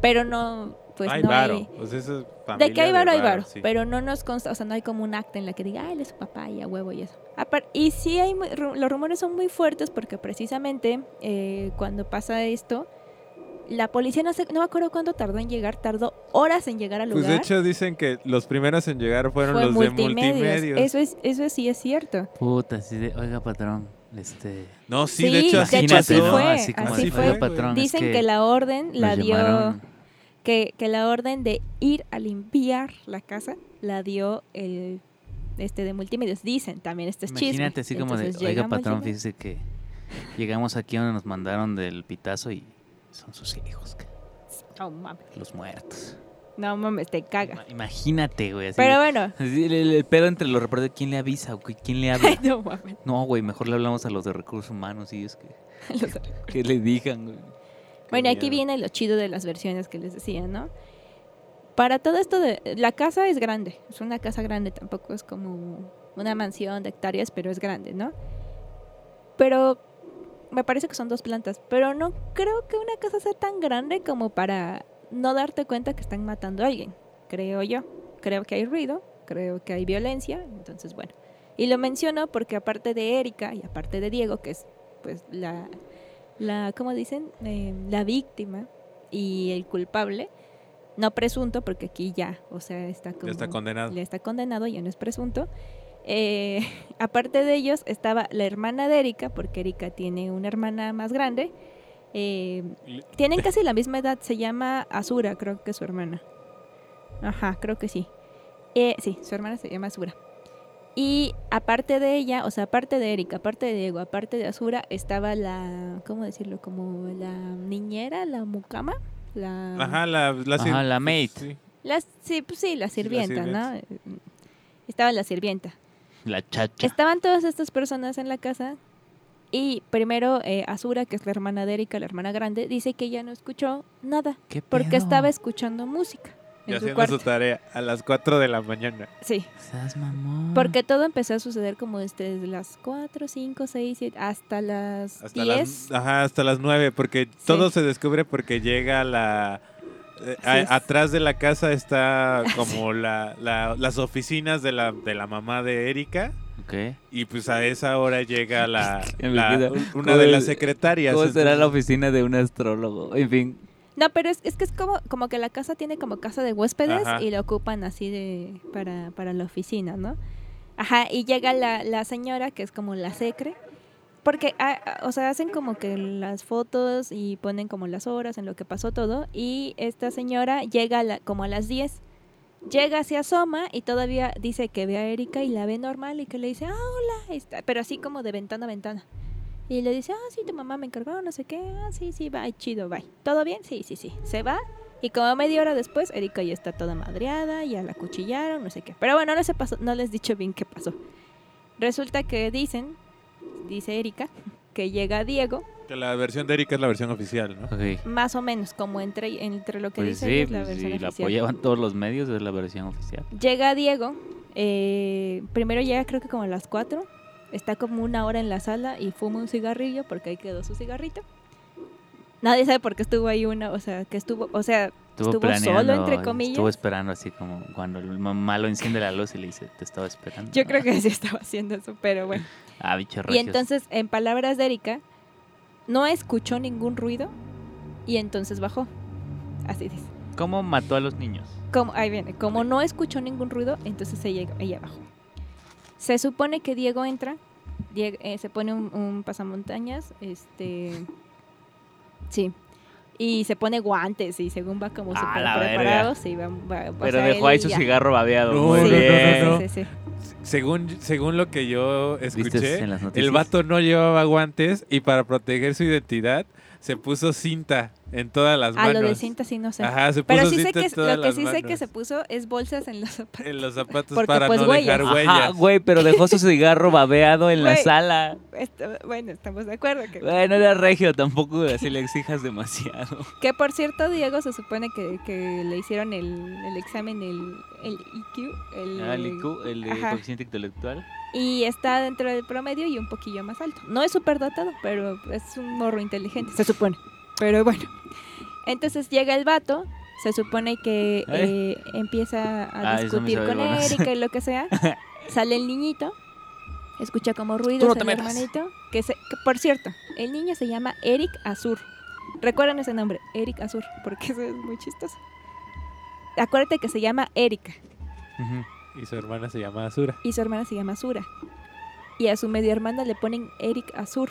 Pero no, pues hay no varo. hay... Pues eso es De que hay varo, hay varo, sí. pero no nos consta, o sea, no hay como un acta en la que diga, ah, él es su papá y a huevo y eso. Apar- y sí hay, los rumores son muy fuertes porque precisamente eh, cuando pasa esto, la policía no sé, no me acuerdo cuánto tardó en llegar, tardó horas en llegar al Pues lugar. de hecho dicen que los primeros en llegar fueron fue los multimedios. de multimedios. Eso es, eso sí es cierto. Puta, sí de, oiga, patrón, este... No, sí, Sí, de hecho de así hecho, así fue, Así como así de, fue. "Oiga, patrón, es Dicen que, la orden la dio, llamaron". que, que la orden de ir a limpiar la casa la dio el este de multimedios. Dicen también este es chisme. Imagínate así como de, oiga, patrón, fíjese que llegamos aquí donde nos mandaron del pitazo y son sus hijos, No mames. los muertos. No mames, te caga. Ima- Imagínate, güey. así Pero de- bueno. así el, pedo entre los reporteros, ¿quién le avisa? güey? ¿Quién le habla? no mames. No, güey, mejor le hablamos a los de recursos humanos y es que, Los- que le digan, güey. Bueno, aquí viene lo chido de las versiones que les decía, ¿no? Para todo esto de... La casa es grande. Es una casa grande. Tampoco es como una mansión de hectáreas, pero es grande, ¿no? Pero me parece que son dos plantas. Pero no creo que una casa sea tan grande como para no darte cuenta que están matando a alguien. Creo yo. Creo que hay ruido. Creo que hay violencia. Entonces, bueno. Y lo menciono porque aparte de Erika y aparte de Diego, que es pues la, la ¿cómo dicen? Eh, la víctima y el culpable, no presunto, porque aquí ya, o sea, está como... Ya está condenado. Ya está condenado, ya no es presunto. Eh, aparte de ellos estaba la hermana de Erika, porque Erika tiene una hermana más grande. Eh, tienen casi la misma edad, se llama Azura, creo que es su hermana. Ajá, creo que sí. Eh, sí, su hermana se llama Azura. Y aparte de ella, o sea, aparte de Erika, aparte de Diego, aparte de Azura, estaba la, ¿cómo decirlo? Como la niñera, la mucama, la... Ajá, la, la, Ajá, la maid. sí. La, sí, pues sí, la sirvienta, sirvienta. ¿no? Estaba la sirvienta. La chacha. Estaban todas estas personas en la casa y primero eh, Azura, que es la hermana de Erika, la hermana grande, dice que ella no escuchó nada ¿Qué porque pedo? estaba escuchando música Y en haciendo cuarto. su tarea a las 4 de la mañana. Sí, mamón. porque todo empezó a suceder como desde las 4, 5, 6, 7, hasta las Hasta 10. las, ajá, hasta las 9, porque todo se descubre porque llega la... eh, a- atrás de la casa está como la, la- las oficinas de la, de la mamá de Erika. Y pues a esa hora llega la, una ¿Cómo de las secretarias. ¿Cómo será la oficina de un astrólogo? En fin. No, pero es, es que es como, como que la casa tiene como casa de huéspedes Ajá. y la ocupan así de para, para la oficina, ¿no? Ajá, y llega la, la señora que es como la secre, porque, ah, ah, o sea, hacen como que las fotos y ponen como las horas en lo que pasó todo, y esta señora llega a la- como a las 10, llega, se asoma y todavía dice que ve a Erika y la ve normal y que le dice, ah, hola, está, pero así como de ventana a ventana. Y le dice, ah, sí, tu mamá me encargó, no sé qué, ah, sí, sí, bye, chido, bye. ¿Todo bien? Sí, sí, sí. Se va y como media hora después, Erika ya está toda madreada, ya la cuchillaron, no sé qué. Pero bueno, no les, he paso- no les he dicho bien qué pasó. Resulta que dicen, dice Erika, que llega Diego, Que la versión de Erika es la versión oficial, ¿no? Ok. más o menos, como entre, entre lo que Pues dice sí, ella es la pues versión si la apoyaban todos los medios, es la versión oficial. Llega Diego, eh, primero llega creo que como a las 4, está como una hora en la sala y fuma un cigarrillo porque ahí quedó su cigarrito. Nadie sabe por qué estuvo ahí una, o sea, que estuvo, o sea, Estuvo, solo, entre comillas. Estuvo esperando así como cuando el mamá lo enciende la luz y le dice, te estaba esperando. yo creo que sí estaba haciendo eso, pero bueno. Ah, Y entonces, en palabras de Erika, no escuchó ningún ruido y entonces bajó. Así dice. ¿Cómo mató a los niños? Como, ahí viene, como no escuchó ningún ruido, entonces ella, ella bajó. Se supone que Diego entra, Diego, eh, se pone un, un pasamontañas, este... Sí. Y se pone guantes y según va como Ah, súper preparado, sí, va, va- o Pero sea, dejó ahí su ya- cigarro babeado. No, Muy no, no, bien. no, no. Sí, sí, sí. Según, según lo que yo ¿Viste escuché, el vato no llevaba guantes y para proteger su identidad se puso cinta en todas las manos. lo de cinta sí no sé. Ajá, se puso Pero sí sé cinta que en todas lo que sí sé que manos. se puso es bolsas en los zapatos. En los zapatos Porque, para pues, no huellas. dejar Ajá, huellas. güey, pero dejó su cigarro babeado en la sala. Esto- bueno, estamos de acuerdo que, Bueno, era regio, tampoco así le exijas demasiado. que por cierto Diego se supone que, que le hicieron el, el examen el, el IQ, el, Ah, el IQ, el de Ajá. coeficiente intelectual. y está dentro del promedio y un poquillo más alto. No es súper dotado, pero es un morro inteligente, se supone. Pero bueno. Entonces llega el vato, se supone que Ay. eh, empieza a Ah, discutir con. Erika y lo que sea. Sale el niñito, escucha como ruidos no el hermanito. Que, se, que, por cierto, el niño se llama Eric Azur. Recuerden ese nombre, Eric Azur, porque eso es muy chistoso. Acuérdate que se llama Erika Y su hermana se llama Azura. y su hermana se llama Azura. Y a su media hermana le ponen Eric Azur.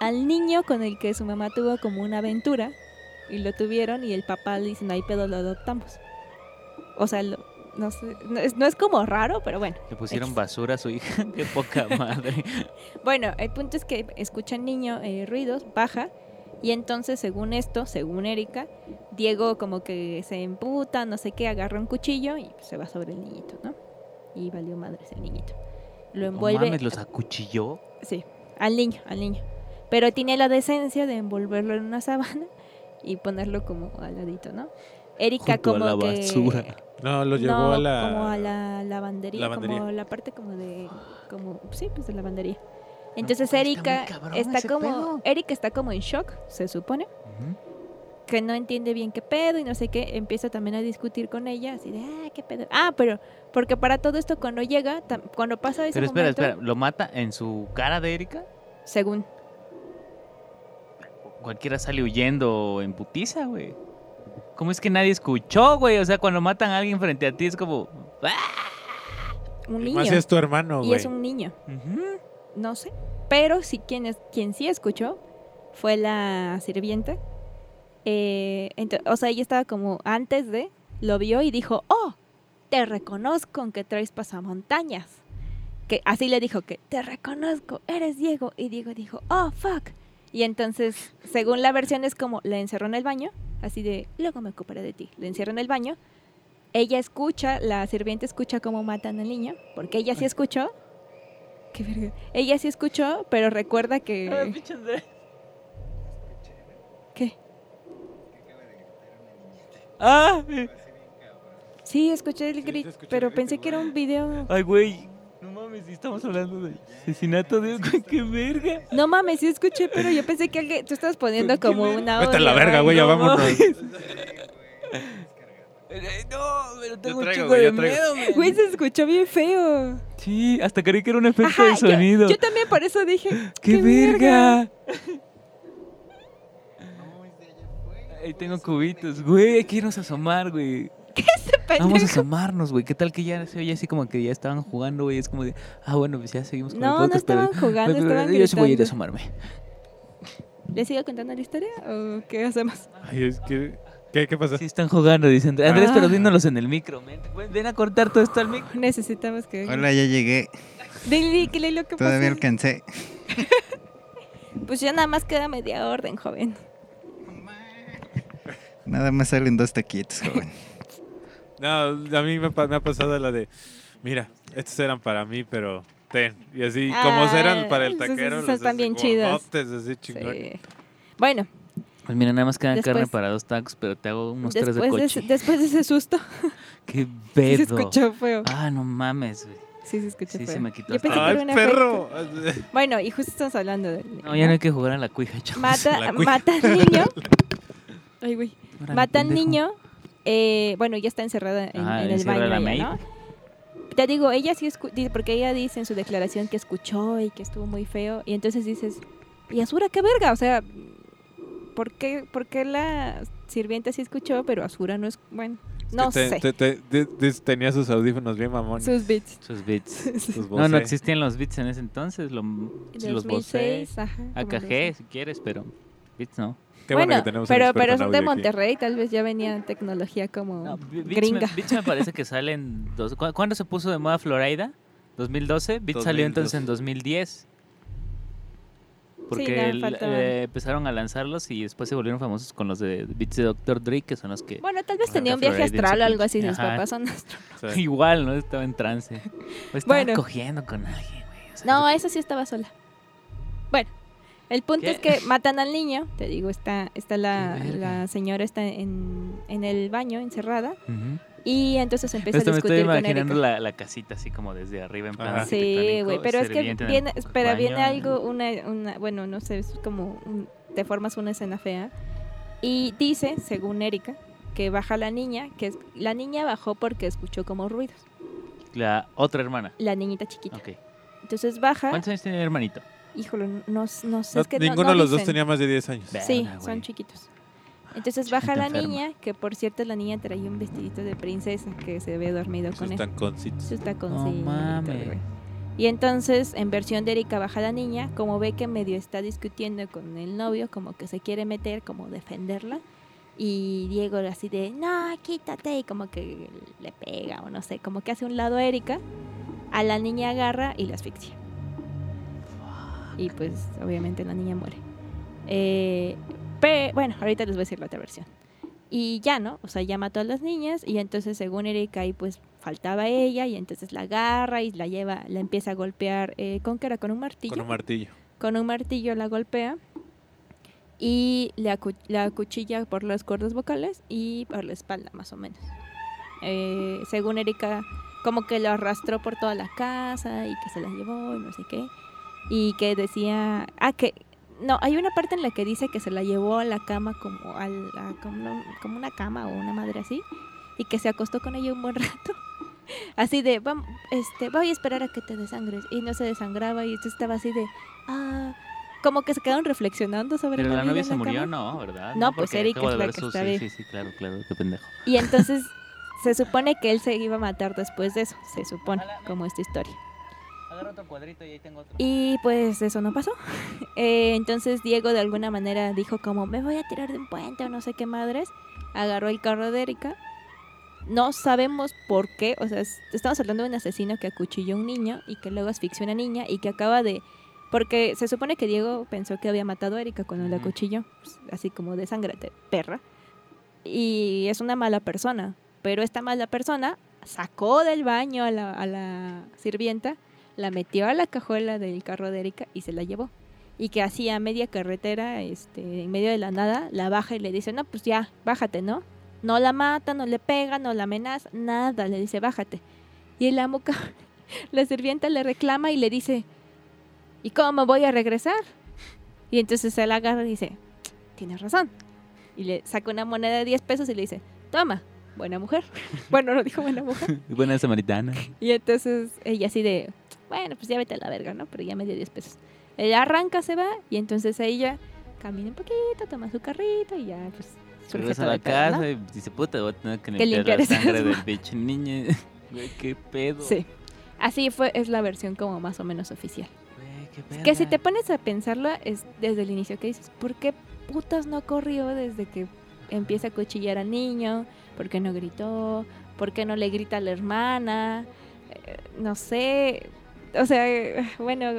Al niño con el que su mamá tuvo como una aventura y lo tuvieron y el papá le dice, no hay pedo, lo adoptamos. O sea, lo- no, sé, no, es, no es como raro, pero bueno. Le pusieron X. basura a su hija. Qué poca madre. Bueno, el punto es que escucha el niño eh, ruidos, baja y entonces según esto, según Erika, Diego como que se emputa, no sé qué, agarra un cuchillo y se va sobre el niñito, ¿no? Y valió madre ese niñito. Lo No envuelve... mames, los acuchilló. Sí, al niño, al niño. Pero tiene la decencia de envolverlo en una sábana y ponerlo como al ladito, ¿no? Erika Junto a como la que... basura. No, lo llevó no, a la... como a la lavandería, lavandería. como la parte como de... como Sí, pues de lavandería. Entonces pues, está Erika está ese como... pedo. Erika está como en shock, se supone. Que no entiende bien qué pedo y no sé qué. Empieza también a discutir con ella, así de, ah, qué pedo. Ah, pero porque para todo esto cuando llega, cuando pasa ese Pero espera, momento, espera, ¿lo mata en su cara de Erika? según Cualquiera sale huyendo en putiza, güey. ¿Cómo es que nadie escuchó, güey? O sea, cuando matan a alguien frente a ti es como... ¡ah! un Y niño. Más es tu hermano, y güey. es un niño. No sé. Pero sí, quien, es, quien sí escuchó fue la sirvienta. Eh, o sea, ella estaba como antes de, lo vio y dijo, oh, te reconozco aunque traes pasamontañas. Que así le dijo que, te reconozco, eres Diego. Y Diego dijo, oh, fuck. Y entonces, según la versión es como, la encerró en el baño, así de, luego me ocuparé de ti. La encierra en el baño, ella escucha, la sirvienta escucha cómo matan al niño, porque ella sí escuchó. Qué verga. Ella sí escuchó, pero recuerda que... ¿Qué? Ah, Sí, escuché el Sí, grito, pero pensé que era un video. ay, güey. No mames, si estamos hablando de asesinato de güey, qué verga. No mames, sí escuché, pero yo pensé que alguien, tú estabas poniendo como una... Vete a la verga, güey, ya vámonos. No, pero tengo un traigo, chico güey, de yo traigo. miedo, man. Güey, se escuchó bien feo. Sí, hasta creí que era un efecto Ajá, de yo- sonido. Yo, también por eso dije, ¡Qué, verga! Ahí tengo cubitos, güey, hay que irnos a asomar, güey. Vamos a asomarnos, güey. ¿Qué tal que ya se oye así como que ya estaban jugando, güey? Es como de, ah, bueno, pues ya seguimos con No, el no podcast. pero- estaban jugando, pero- estaban Yo sí voy a ir a asomarme. ¿Le sigo contando la historia o qué hacemos? Ay, es que... ¿Qué, qué pasa? Sí, están jugando, dicen. Andrés, Ah. pero dínolos en el micro, men. Ven- Ven a cortar todo esto al micro. Necesitamos que... Hola, ya llegué. Dile, que le lo que Todavía pasa. alcancé. Pues ya nada más queda media orden, joven. Nada más salen dos taquitos, joven. No, a mí me, ha pasado la de... Mira, estos eran para mí, pero... Ten. Y así, como Ah, eran para el taquero, esos los están así bien chidos. gordotes, así chingón. Sí. Bueno, Pues mira, nada más queda Después- carne para dos tacos, pero te hago unos tres de después de, coche. ese, después de ese susto, Qué sí pedo. se escuchó feo. Ah, no mames, güey. Sí se escuchó Sí, feo. se me quitó Yo pensé que ¡Ay, era un perro! efecto. Bueno, y justo estamos hablando de... No, ya no hay que jugar a la cuija, chavos. Mata, La cuija. mata al niño. Ay, güey. Mata al niño. Eh, bueno, ya está encerrada en, Ah, en el baño. la ella. Te digo, ella sí porque ella dice en su declaración que escuchó y que estuvo muy feo. Y entonces dices, ¿y Azura qué verga? O sea, ¿por qué, por qué la sirvienta sí escuchó, pero Azura no es. Bueno, no Te- sé. te- te- te- te- tenía sus audífonos bien mamones. Sus beats. Sus bits. sus No, no existían los bits en ese entonces. Lo, los Bose, 2006, ajá. como AKG, si quieres, pero bits no. Qué bueno, bueno, que tenemos un pero, pero son de audio aquí. Monterrey, tal vez ya venía tecnología como No, Beats gringa. Me, Beats me parece que sale en... Dos, ¿cu- ¿Cuándo se puso de moda Florida? ¿2012? Beats salió entonces en 2010. Porque no, el- faltaban. eh, empezaron a lanzarlos y después se volvieron famosos con los de Beats de Dr. Dre, que son los que... Bueno, tal vez tenía un viaje astral o algo así, sus papás son astro- O sea, Igual, ¿no? Estaba en trance. O estaba Bueno. cogiendo con alguien, güey. o sea, No, esa sí estaba sola. Bueno, el punto ¿Qué? es que matan al niño, te digo, está, está la, la señora está en, en el baño, encerrada, ujú. y entonces empieza Esto a me estoy discutir con imaginando Erika. la, la casita así como desde arriba en plan. Sí, güey, pero es que viene, espera, viene baño. algo, una, una, bueno, no sé, es como, un- te formas una escena fea, y dice, según Erika, que baja la niña, que es, la niña bajó porque escuchó como ruidos, La otra hermana. la niñita chiquita. Ok. Entonces baja, ¿Cuántos años tiene el hermanito? Híjole, no, no sé, no- es que no- ninguno no de los dos tenía más de 10 años. Sí, son chiquitos. Entonces baja la enferma. niña, que por cierto la niña traía un vestidito de princesa que se ve dormido Sus con él. tanconcitos. Sus No taconcitos, mames. güey. Y entonces, en versión de Erika, baja la niña, como ve que medio está discutiendo con el novio, como que se quiere meter, como defenderla. Y Diego así de, no, quítate, y como que le pega, o no sé, como que hace un lado a Erika, a la niña agarra y la asfixia. Y pues, obviamente, la niña muere. Eh, pe- bueno, ahorita les voy a decir la otra versión. Y ya, ¿no? O sea, ya mató a las niñas y entonces según Erika ahí pues faltaba ella y entonces la agarra y la lleva, la empieza a golpear, eh, ¿con qué era? ¿Con un martillo? Con un martillo. Con un martillo la golpea y la, acu- la acuchilla por las cuerdas vocales y por la espalda más o menos. Eh, según Erika, como que lo arrastró por toda la casa y que se la llevó y no sé qué. Y que decía, ah, que, no, hay una parte en la que dice que se la llevó a la cama como, al- a- como, una, como una cama o una madre así y que se acostó con ella un buen rato. Así de, "Vam- este, voy a esperar a que te desangres. Y no se desangraba y entonces estaba así de, ah, como que se quedaron reflexionando sobre Pero la, la novia se murió, cama. no, ¿verdad? No, pues acabo es la que está sí, sí, sí, claro, claro, qué pendejo. Y entonces se supone que él se iba a matar después de eso, se supone, como esta historia. Agarra otro cuadrito y ahí tengo otro. Y pues eso no pasó. Eh, entonces Diego de alguna manera dijo como, me voy a tirar de un puente o no sé qué madres. Agarró el carro de Erika. No sabemos por qué, o sea, es- estamos hablando de un asesino que acuchilló a un niño y que luego asfixió a una niña y que acaba de... Porque se supone que Diego pensó que había matado a Erika cuando la acuchilló, pues, así como de sangre, perra. Y es una mala persona. Pero esta mala persona sacó del baño a la, a la sirvienta, la metió a la cajuela del carro de Erika y se la llevó. Y que así a media carretera, este, en medio de la nada, la baja y le dice, no, pues ya, bájate, ¿no? No la mata, no le pega, no la amenaza, nada, le dice, bájate. Y el amo, la sirvienta le reclama y le dice, ¿y cómo voy a regresar? Y entonces él agarra y dice, tienes razón. Y le saca una moneda de 10 pesos y le dice, toma, buena mujer. bueno, no dijo buena mujer. Buena samaritana. Y entonces ella así de, bueno, pues ya vete a la verga, ¿no? Pero ya me dio 10 pesos. Ella arranca, se va y entonces ella camina un poquito, toma su carrito y ya, pues, Regresa a la pedo, ¿no? casa y dice, puta, voy a tener que Que limpiar, la sangre del bicho niño. Güey, qué pedo. Sí. Así fue, es la versión como más o menos oficial. Güey, qué pedo. Que si te pones a pensarlo, es desde el inicio que dices, ¿por qué putas no corrió desde que empieza a cuchillar al niño? ¿Por qué no gritó? ¿Por qué no le grita a la hermana? Eh, no sé. O sea, bueno,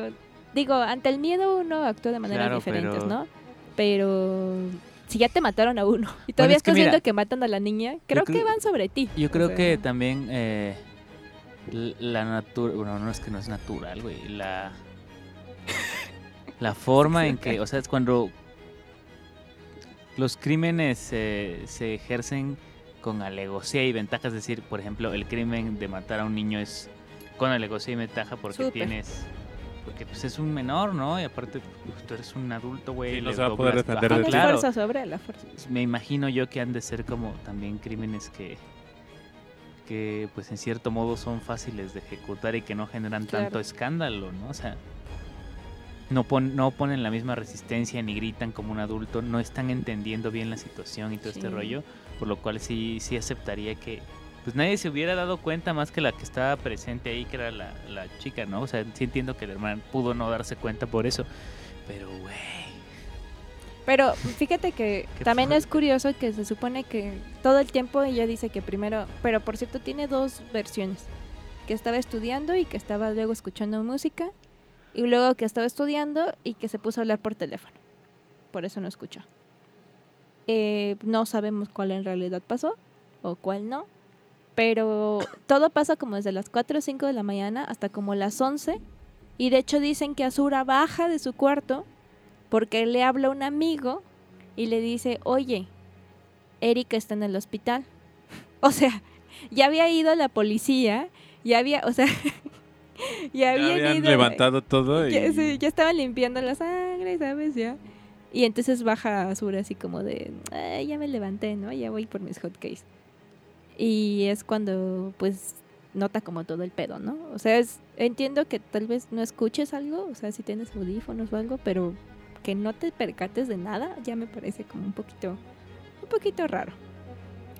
digo, ante el miedo uno actúa de maneras Claro, diferentes, pero- ¿no? Pero si ya te mataron a uno y todavía es que estás mira, viendo que matan a la niña, creo, que van sobre ti. Yo O creo sea, que también eh, la natura, bueno, no es que no es natural, güey, la la forma en que, o sea, es cuando los crímenes eh, se ejercen con alevosía y ventajas, es decir, por ejemplo, el crimen de matar a un niño es con alevosía y ventaja porque tienes porque pues es un menor, ¿no? Y aparte pues, tú eres un adulto, güey. Sí, no se va a poder defender de claro. fuerza sobre la fuerza. me imagino yo que han de ser como también crímenes que que pues en cierto modo son fáciles de ejecutar y que no generan Claro. tanto escándalo, ¿no? O sea, no, pon- no ponen la misma resistencia ni gritan como un adulto, no están entendiendo bien la situación y todo este rollo, por lo cual sí, sí aceptaría que pues nadie se hubiera dado cuenta más que la que estaba presente ahí, que era la, la chica, ¿no? O sea, sí entiendo que el hermano pudo no darse cuenta por eso, pero güey. Pero fíjate que también es curioso que se supone que todo el tiempo ella dice que primero, pero por cierto tiene dos versiones, que estaba estudiando y que estaba luego escuchando música y luego que estaba estudiando y que se puso a hablar por teléfono. Por eso no escuchó. Eh, no sabemos cuál en realidad pasó o cuál no, pero todo pasa como desde las 4 o 5 de la mañana hasta como las 11 y de hecho dicen que Azura baja de su cuarto porque le habla un amigo y le dice, oye, Erika está en el hospital. O sea, ya había ido la policía, ya había, o sea, Ya ya, habían habían ido- levantado todo y... ya, sí, ya estaban limpiando la sangre, ¿sabes? Ya. Y entonces baja Azura así como de, "Ay, ya me levanté, ¿no? Ya voy por mis hotcakes. Y es cuando, pues, nota como todo el pedo, ¿no? O sea, es, entiendo que tal vez no escuches algo, o sea, si tienes audífonos o algo, pero que no te percates de nada, ya me parece como un poquito, un poquito raro.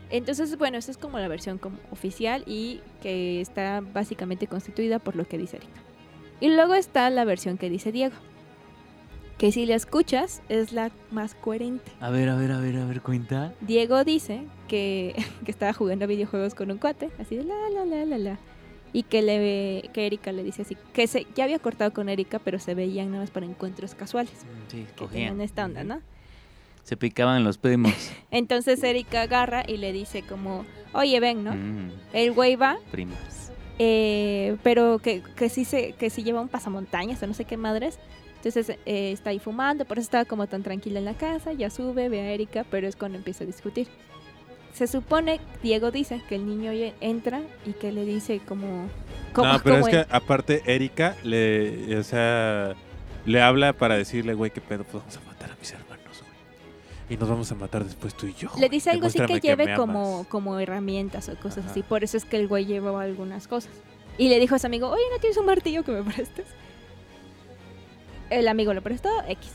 Entonces, bueno, esa es como la versión como oficial y que está básicamente constituida por lo que dice Erika. Y luego está la versión que dice Diego, que si la escuchas es la más coherente. A ver, a ver, a ver, a ver, cuenta. Diego dice que, que estaba jugando videojuegos con un cuate, así de la la la la la. Y que le que Erika le dice así, que se, ya había cortado con Erika, pero se veían nada más para encuentros casuales. Sí, Que tenían cogían. esta onda, ¿no? Se picaban los primos. Entonces Erika agarra y le dice como, oye, ven, ¿no? Mm, El güey va, primas. eh, pero que, que sí se, que sí lleva un pasamontañas o no sé qué madres. Entonces eh, está ahí fumando, por eso estaba como tan tranquila en la casa, ya sube, ve a Erika, pero es cuando empieza a discutir. Se supone, Diego dice que el niño entra y que le dice como... como no, pero es que aparte Erika le, o sea, le habla para decirle, güey, qué pedo, pues vamos a matar a mis hermanos, güey. Y nos vamos a matar después tú y yo. le güey. dice algo así que lleve como, amas". como herramientas o cosas Ajá. así. Por eso es que el güey llevaba algunas cosas. Y le dijo a su amigo, oye, ¿no tienes un martillo que me prestes? El amigo lo prestó, X.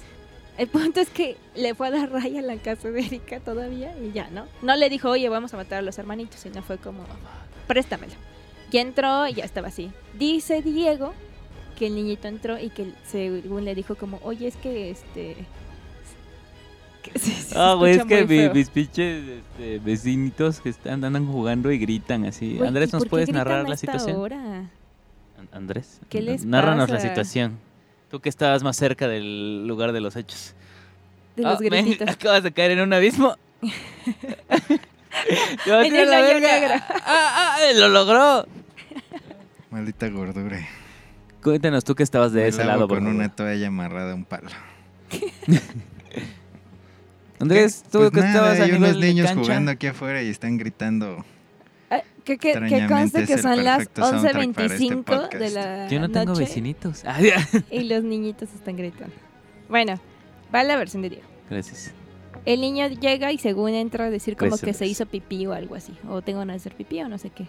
El punto es que le fue a dar raya a la casa de Erika todavía y ya, ¿no? No le dijo, oye, vamos a matar a los hermanitos, sino fue como, préstamelo. Y entró y ya estaba así. Dice Diego que el niñito entró y que según le dijo como, oye, es que este... que se Ah, güey, es que mi- mis pinches este, vecinitos que están, andan jugando y gritan así. Güey, Andrés, ¿y ¿nos puedes narrar la situación? hora? An- Andrés, ¿Qué les nárranos la pasa? situación. Tú que estabas más cerca del lugar de los hechos. De Ah, los grititos. acabas de caer en un abismo. Yo En el la verga. negro. Ah, ah, lo logró. Maldita gordura. Cuéntanos tú que estabas de Me ese lado, con una toalla amarrada a un palo. Andrés, tú Pues que nada, estabas a hay nivel unos de niños cancha. jugando aquí afuera y están gritando. Que, que, que conste que son las perfecto soundtrack para este 11.25 de la Yo no tengo noche vecinitos. Ah, y los niñitos están gritando. Bueno, va la versión de Diego. Gracias. El niño llega y según entra a decir como que se hizo pipí o algo así. O tengo ganas de hacer pipí o no sé qué.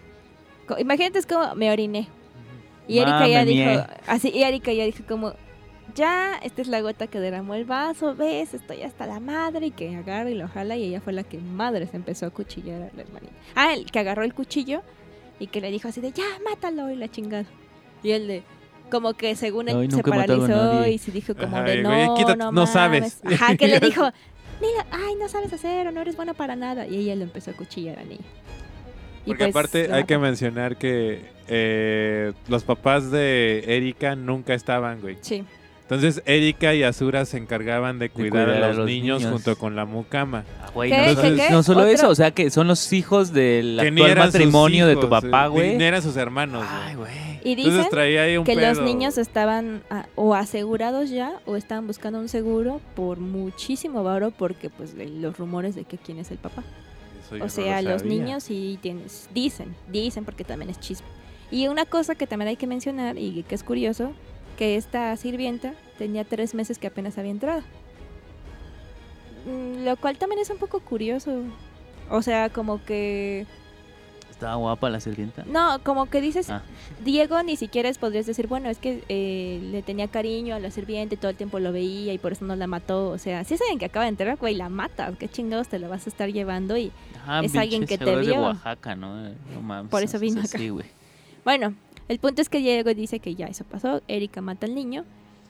Imagínate, es como me oriné. Y Erika ya dijo, así, y Erika ya dijo como, ya, esta es la gota que derramó el vaso, ves, estoy hasta la madre, y que agarra y lo jala, y ella fue la que madre se empezó a cuchillar a la hermanita. Ah, el que agarró el cuchillo y que le dijo así de, ya, mátalo, y la chingada. Y él de, como que según él se a paralizó y se dijo como Ajá, de, no, güey, quítate, no, no sabes". mames". Ajá, que le dijo, Mira, ay, no sabes hacer o no eres bueno para nada. Y ella lo empezó a cuchillar al niño. Y Porque pues, aparte hay que mencionar que eh, los papás de Erika nunca estaban, güey. Sí, Entonces Erika y Azura se encargaban de cuidar, cuidar a los, niños, niños. junto con la mucama. Ah, güey, ¿Qué? no, ¿Qué? solo- ¿Qué? no solo Otro- eso, o sea que son los hijos del actual matrimonio de tu hijos, papá, eh, güey. Ni eran sus hermanos. Ay, güey. y Entonces dicen traía ahí un que los pedo. niños estaban ah, o asegurados ya o estaban buscando un seguro por muchísimo varo porque pues de los rumores de que quién es el papá. Eso O no sea, lo los niños sí tienes, dicen, dicen porque también es chisme. Y una cosa que también hay que mencionar y que es curioso, que esta sirvienta tenía tres meses que apenas había entrado. Mm, Lo cual también es un poco curioso. O sea, como que... Estaba guapa la sirvienta. No, como que dices, Ah. Diego ni siquiera es- podrías decir, bueno, es que eh, le tenía cariño a la sirviente, todo el tiempo lo veía y por eso no la mató. O sea, si es alguien que acaba de entrar, güey, la matas, qué chingados te la vas a estar llevando y Ah, Es alguien que te es de vio. Oaxaca, ¿no? No mames. Por eso vino acá. Sí. Bueno, el punto es que Diego dice que ya eso pasó, Erika mata al niño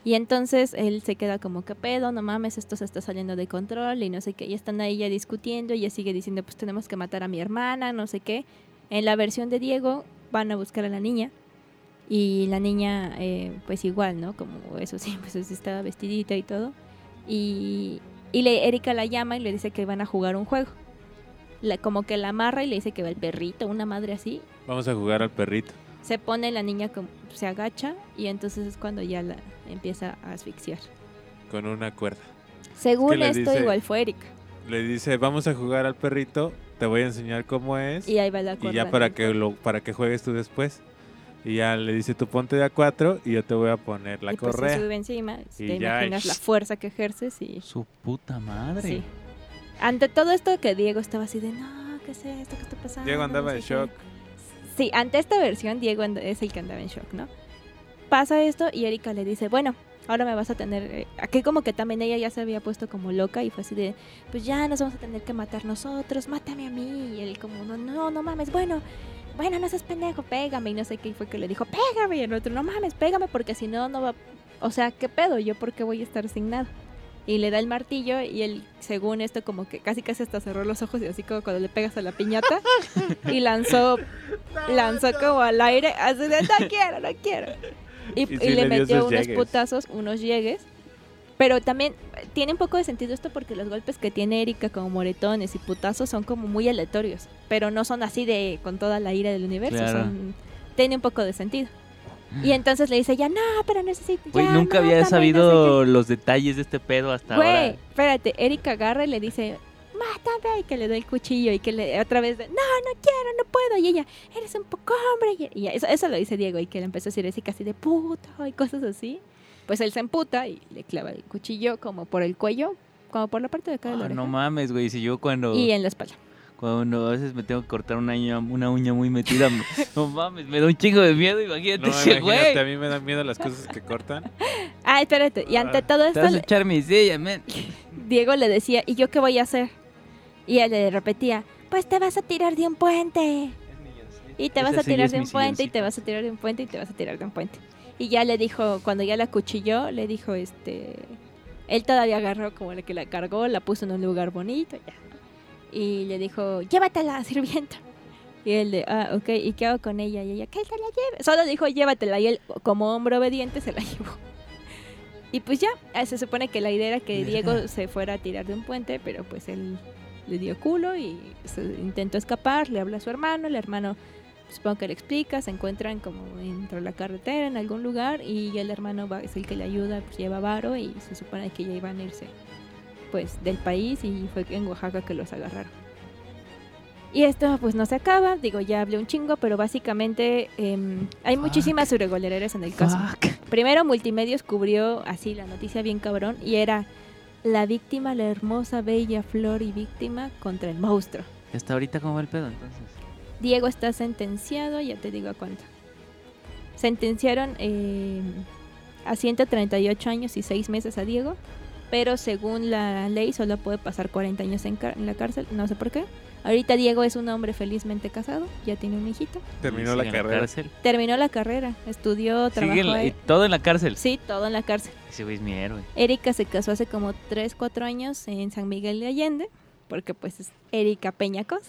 y entonces él se queda como que pedo, no mames, esto se está saliendo de control y no sé qué, y están ahí ya discutiendo y ella sigue diciendo pues tenemos que matar a mi hermana, no sé qué. En la versión de Diego van a buscar a la niña y la niña eh, pues igual, ¿no? Como eso sí, pues estaba vestidita y todo. Y, y Erika la llama y le dice que van a jugar un juego. Como que la amarra y le dice que va el perrito, una madre así, Vamos a jugar al perrito. Se pone la niña como se agacha y entonces es cuando ya la empieza a asfixiar. con una cuerda. Según le esto dice- igual fue Erika Le dice, vamos a jugar al perrito, te voy a enseñar cómo es. y ahí va la Y cuerda ya para que lo para que juegues tú después. Y ya le dice, tú ponte de a cuatro y yo te voy a poner la y pues se correa. sube encima, Y te ya, imaginas y- la fuerza que ejerces y Su puta madre. sí. Ante todo esto que Diego estaba así de, no, ¿qué es esto? ¿Qué está pasando? Diego No andaba sé en qué". Sí, ante esta versión Diego es el que andaba en shock, ¿no? Pasa esto y Erika le dice, bueno, ahora me vas a tener... eh, Aquí como que también ella ya se había puesto como loca y fue así de, pues ya nos vamos a tener que matar nosotros, mátame a mí. Y él como, no, no, no mames, bueno, bueno, no seas pendejo, pégame. Y no sé qué fue que le dijo, pégame. Y el otro, no mames, pégame porque si no, no va... O sea, ¿qué pedo? ¿Yo por qué voy a estar sin nada? Y le da el martillo y él, según esto, como que casi casi hasta cerró los ojos y así como cuando le pegas a la piñata y lanzó lanzó como al aire, así de no quiero, no quiero. Y, Y sí y le metió unos llegues. putazos, unos llegues. Pero también tiene un poco de sentido esto porque los golpes que tiene Erika como moretones y putazos son como muy aleatorios. Pero no son así de con toda la ira del universo. Claro. Son, tiene un poco de sentido. Y entonces le dice ya, no, pero necesito... Güey, nunca había mátame, no sé sabido los detalles de este pedo hasta qué". Güey, ahora. espérate, Erika agarra y le dice, mátame, y que le da el cuchillo y que le otra vez, de, no, no quiero, no puedo. Y ella, eres un poco hombre. Y, y eso, eso lo dice Diego y que le empezó a decir así casi de puto y cosas así. Pues él se emputa y le clava el cuchillo como por el cuello, como por la parte de acá de la Ah, oreja. no mames, güey. Si yo cuando, y en la espalda. Cuando a veces me tengo que cortar una uña, una uña muy metida, me- no mames, me da un chingo de miedo. Imagínate No, ese imagínate, güey. a mí me dan miedo las cosas que cortan. Ah, espérate. Y ante Ah. todo Te esto, vas a echar mi silla, men. Diego le decía, ¿y yo qué voy a hacer? Y él le repetía, pues te vas a tirar de un puente. Y te Esa vas a tirar de un puente y te vas a tirar de un puente y te vas a tirar de un puente. Y ya le dijo, cuando ya la cuchilló, le dijo, este... Él todavía agarró como la que la cargó, la puso en un lugar bonito, ya. Y le dijo, llévatela, sirvienta. Y él de, ah, ok, ¿y qué hago con ella? Y ella, que se la lleve. Solo dijo, llévatela. Y él, como hombre obediente, se la llevó. Y pues ya, eh, se supone que la idea era que Diego se fuera a tirar de un puente, pero pues él le dio culo y se intentó escapar, le habla a su hermano, el hermano supongo que le explica, se encuentran como dentro de la carretera en algún lugar y el hermano va- es el que le ayuda, pues lleva varo y se supone que ya iban a irse pues del país y fue en Oaxaca que los agarraron. Y esto pues no se acaba, digo ya hablé un chingo, pero básicamente em, hay muchísimas irregularidades en el caso. Primero Multimedios cubrió así la noticia bien cabrón y era la víctima, la hermosa, bella flor y víctima contra el monstruo. ¿Y hasta ahorita cómo va el pedo entonces? Diego está sentenciado, ya te digo a cuánto. Sentenciaron eh, a 138 años y 6 meses a Diego, pero según la ley solo puede pasar 40 años en, la cárcel, no sé por qué. Ahorita Diego es un hombre felizmente casado, ya tiene un hijito. Terminó ¿Y la carrera. Terminó la carrera, estudió, trabajó. la- y todo en la cárcel. Sí, todo en la cárcel. Ese güey es mi héroe. Erika se casó hace como 3, 4 años en San Miguel de Allende, porque pues es Erika Peñacos.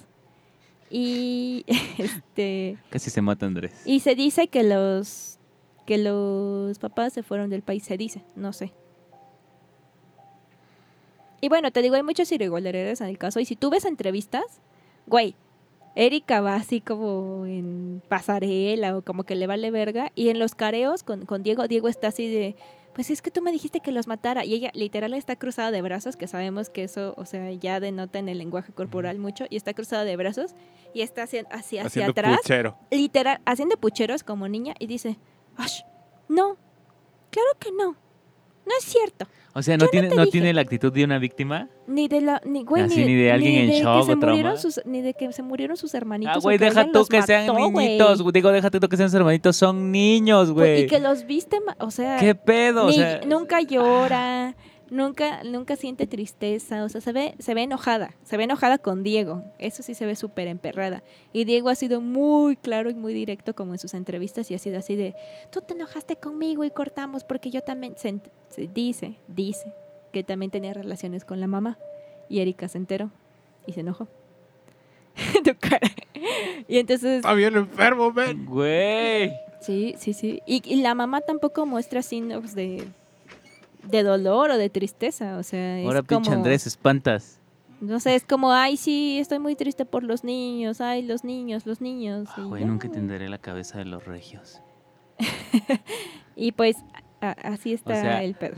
Y este Casi se mata Andrés. y se dice que los que los papás se fueron del país, se dice, no sé. Y bueno, te digo, hay muchas irregularidades en el caso. Y si tú ves entrevistas, güey, Erika va así como en pasarela o como que le vale verga. Y en los careos con, con Diego, Diego está así de, pues es que tú me dijiste que los matara. Y ella literal está cruzada de brazos, que sabemos que eso, o sea, ya denota en el lenguaje corporal mucho. Y está cruzada de brazos y está hacia, hacia, hacia Haciendo atrás puchero. literal, haciendo pucheros como niña y dice, "Ash, no, claro que no, no es cierto. O sea, Yo no no tiene, no dije. tiene la actitud de una víctima. Ni de la, ni, güey, Así, ni de alguien en que shock se o murieron sus, ni de que se murieron sus hermanitos. Ah, güey, que deja tú que sean mató, güey. niñitos. Digo, deja tú que sean sus hermanitos. Son niños, Güey, güey. Y que los viste, o sea, ¿Qué pedo? O ni- sea, nunca llora, nunca, nunca siente tristeza, o sea, se ve, se ve enojada, se ve enojada con Diego, eso sí se ve súper emperrada. Y Diego ha sido muy claro y muy directo como en sus entrevistas y ha sido así de, tú te enojaste conmigo y cortamos porque yo también, se, dice, dice que también tenía relaciones con la mamá. Y Erika se enteró y se enojó. tu cara. Y entonces... Está bien enfermo, men. Güey. Sí, sí, sí. Y, y la mamá tampoco muestra signos de, de dolor o de tristeza. O sea, es Ahora, como, pinche Andrés, espantas. No sé, es como, ay, sí, estoy muy triste por los niños. Ay, los niños, los niños. Ah, Güey, nunca entenderé la cabeza de los regios. Y pues, a- así está sea- el pedo.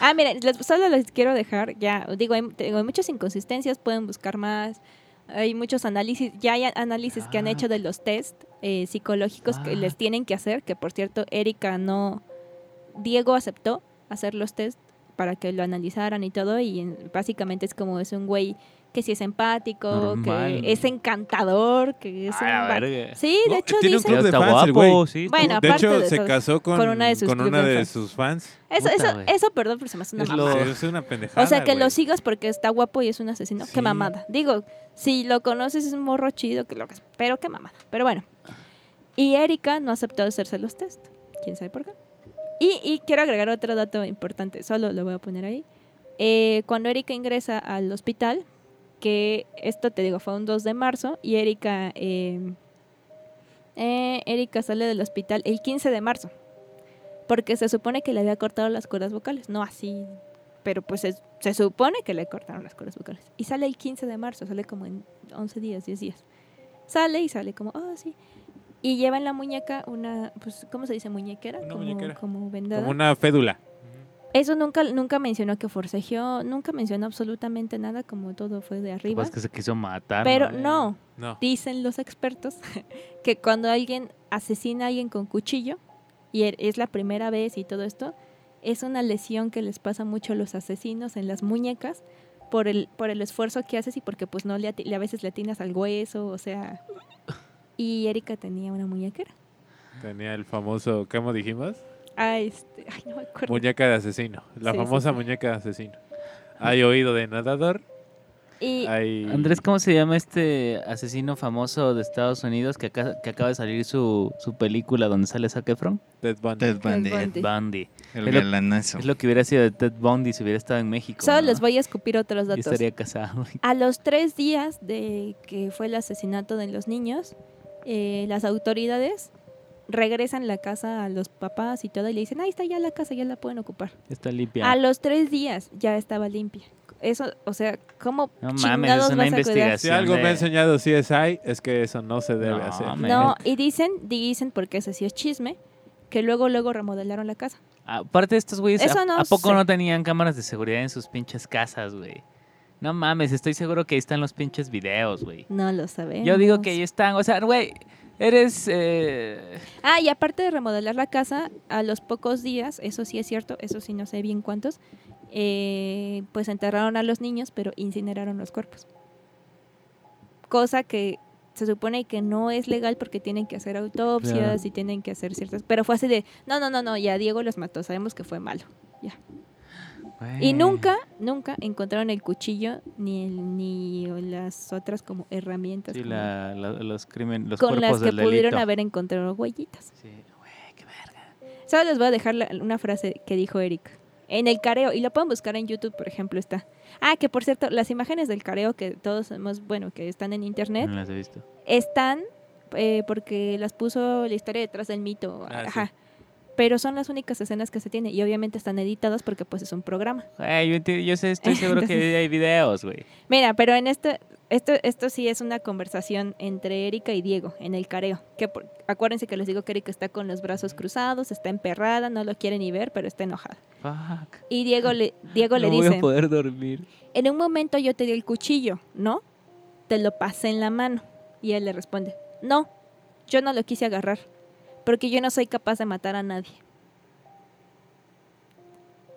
Ah, miren, les- solo les quiero dejar, ya, digo, hay, tengo hay muchas inconsistencias, pueden buscar más. Hay muchos análisis, ya hay análisis que han Ah. hecho de los test eh, psicológicos que Ah. les tienen que hacer, que por cierto, Erika no, Diego aceptó hacer los test para que lo analizaran y todo, y en- básicamente es como es un güey que sí es empático, Normal. que es encantador, que es Ay, un... Sí, de No, hecho tiene un dice... club de está fans, el guapo, güey. sí. Bueno. De aparte hecho, de se casó con, con una de sus con club una de de fans. sus fans. Eso, eso, eso, perdón, pero se me hace una Es mamada. lo- Es una pendejada. O sea, que güey. lo sigas porque está guapo y es un asesino. Sí. Qué mamada. Digo, si lo conoces es un morro chido, que lo que pero qué mamada. Pero bueno. Y Erika no aceptó hacerse los test. ¿Quién sabe por qué? Y, y quiero agregar otro dato importante, solo lo voy a poner ahí. Eh, cuando Erika ingresa al hospital, que esto te digo fue un 2 de marzo, y Erika, eh, eh, Erika sale del hospital el 15 de marzo, porque se supone que le había cortado las cuerdas vocales, no así, pero pues es- se supone que le cortaron las cuerdas vocales. Y sale el 15 de marzo, sale como en 11 días, 10 días. Sale y sale como, oh, sí. Y lleva en la muñeca una, pues, ¿cómo se dice? Muñequera, Una como, muñequera. como vendada. Como una fédula. Eso nunca, nunca mencionó que forcejeó, nunca mencionó absolutamente nada, como todo fue de arriba. Capaz que se quiso matar. Pero ¿no? no, No. dicen los expertos que cuando alguien asesina a alguien con cuchillo, y er- es la primera vez y todo esto, es una lesión que les pasa mucho a los asesinos en las muñecas por el, por el esfuerzo que haces y porque pues no le, le- a veces le atinas al hueso, o sea... Y Erika tenía una muñequera. Tenía el famoso, ¿cómo dijimos? Ah, este, ay, no me acuerdo. Muñeca de asesino. La Sí, famosa sí. muñeca de asesino. Hay oído de nadador. Y Hay... Andrés, ¿cómo se llama este asesino famoso de Estados Unidos que, acá- que acaba de salir su, su película donde sale Zac Efron? Ted Bundy. Ted Bundy. Bundy. Ted Bundy. El Es lo- galanazo. Es lo que hubiera sido de Ted Bundy si hubiera estado en México. solo ¿no? les voy a escupir otros datos. estaría casado. A los tres días de que fue el asesinato de los niños, eh, las autoridades regresan la casa a los papás y todo y le dicen, ahí está ya la casa, ya la pueden ocupar. Está limpia. A los tres días ya estaba limpia. eso, o sea, ¿cómo No mames, chingados es una vas a cuidar? investigación. Si algo me ha enseñado CSI es que eso no se debe No, hacer. man. No, y dicen, dicen, porque ese sí es chisme, que luego, luego remodelaron la casa. Aparte de estos güeyes, Eso ¿a, no a poco sé. no tenían cámaras de seguridad en sus pinches casas, güey? No mames, estoy seguro que ahí están los pinches videos, güey. No lo sabemos. Yo digo que ahí están, o sea, güey, eres... eh, Ah, y aparte de remodelar la casa, a los pocos días, eso sí es cierto, eso sí no sé bien cuántos, eh, pues enterraron a los niños, pero incineraron los cuerpos. Cosa que se supone que no es legal porque tienen que hacer autopsias Claro. y tienen que hacer ciertas... Pero fue así de, no, no, no, no, ya Diego los mató, sabemos que fue malo. Y nunca, nunca encontraron el cuchillo ni, el- ni las otras como herramientas Sí, como- la- la- los crímenes, los con las que del pudieron delito. haber encontrado huellitas. Sí, güey, qué verga. Solo les voy a dejar la- una frase que dijo Eric. En el careo, y lo pueden buscar en YouTube, por ejemplo, está. Ah, que por cierto, las imágenes del careo que todos hemos, bueno, que están en internet, No las he visto. están eh, porque las puso la historia detrás del mito. Ah, sí. Pero son las únicas escenas que se tienen y obviamente están editadas porque pues es un programa. Güey, yo, enti- yo sé, estoy seguro que hay videos, güey. Mira, pero en este, esto, esto sí es una conversación entre Erika y Diego en el careo. Que por- acuérdense que les digo que Erika está con los brazos cruzados, está emperrada, no lo quiere ni ver, pero está enojada. Fuck. Y Diego le, Diego le no voy dice, a poder dormir. en un momento yo te di el cuchillo, ¿no? Te lo pasé en la mano. Y él le responde, no, yo no lo quise agarrar, porque yo no soy capaz de matar a nadie.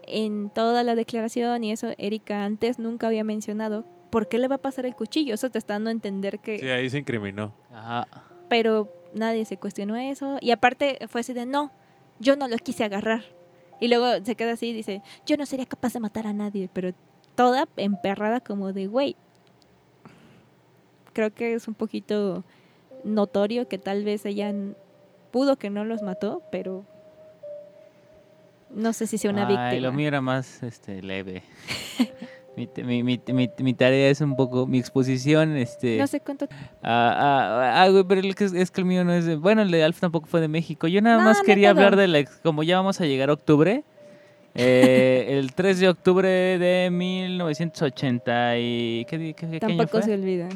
En toda la declaración y eso, Erika antes nunca había mencionado, ¿por qué le va a pasar el cuchillo? Eso te está dando a entender que... Sí, ahí se incriminó. Ajá. Pero nadie se cuestionó eso. Y aparte fue así de, no, yo no lo quise agarrar. Y luego se queda así y dice, yo no sería capaz de matar a nadie, pero toda emperrada como de, güey. Creo que es un poquito notorio que tal vez ella pudo que no los mató, pero no sé si sea una Ay, víctima. lo mío era más este, leve. mi, mi, mi, mi, tarea es un poco, mi exposición, este... No sé cuánto. Ah, ah, ah, pero que es, que el mío no es de... Bueno, el de Alf tampoco fue de México. Yo nada No, más quería hablar de la... Como ya vamos a llegar a octubre, eh, el 3 de octubre de 1980 y... ¿Qué, di- qué, qué año Tampoco fue? se olvida.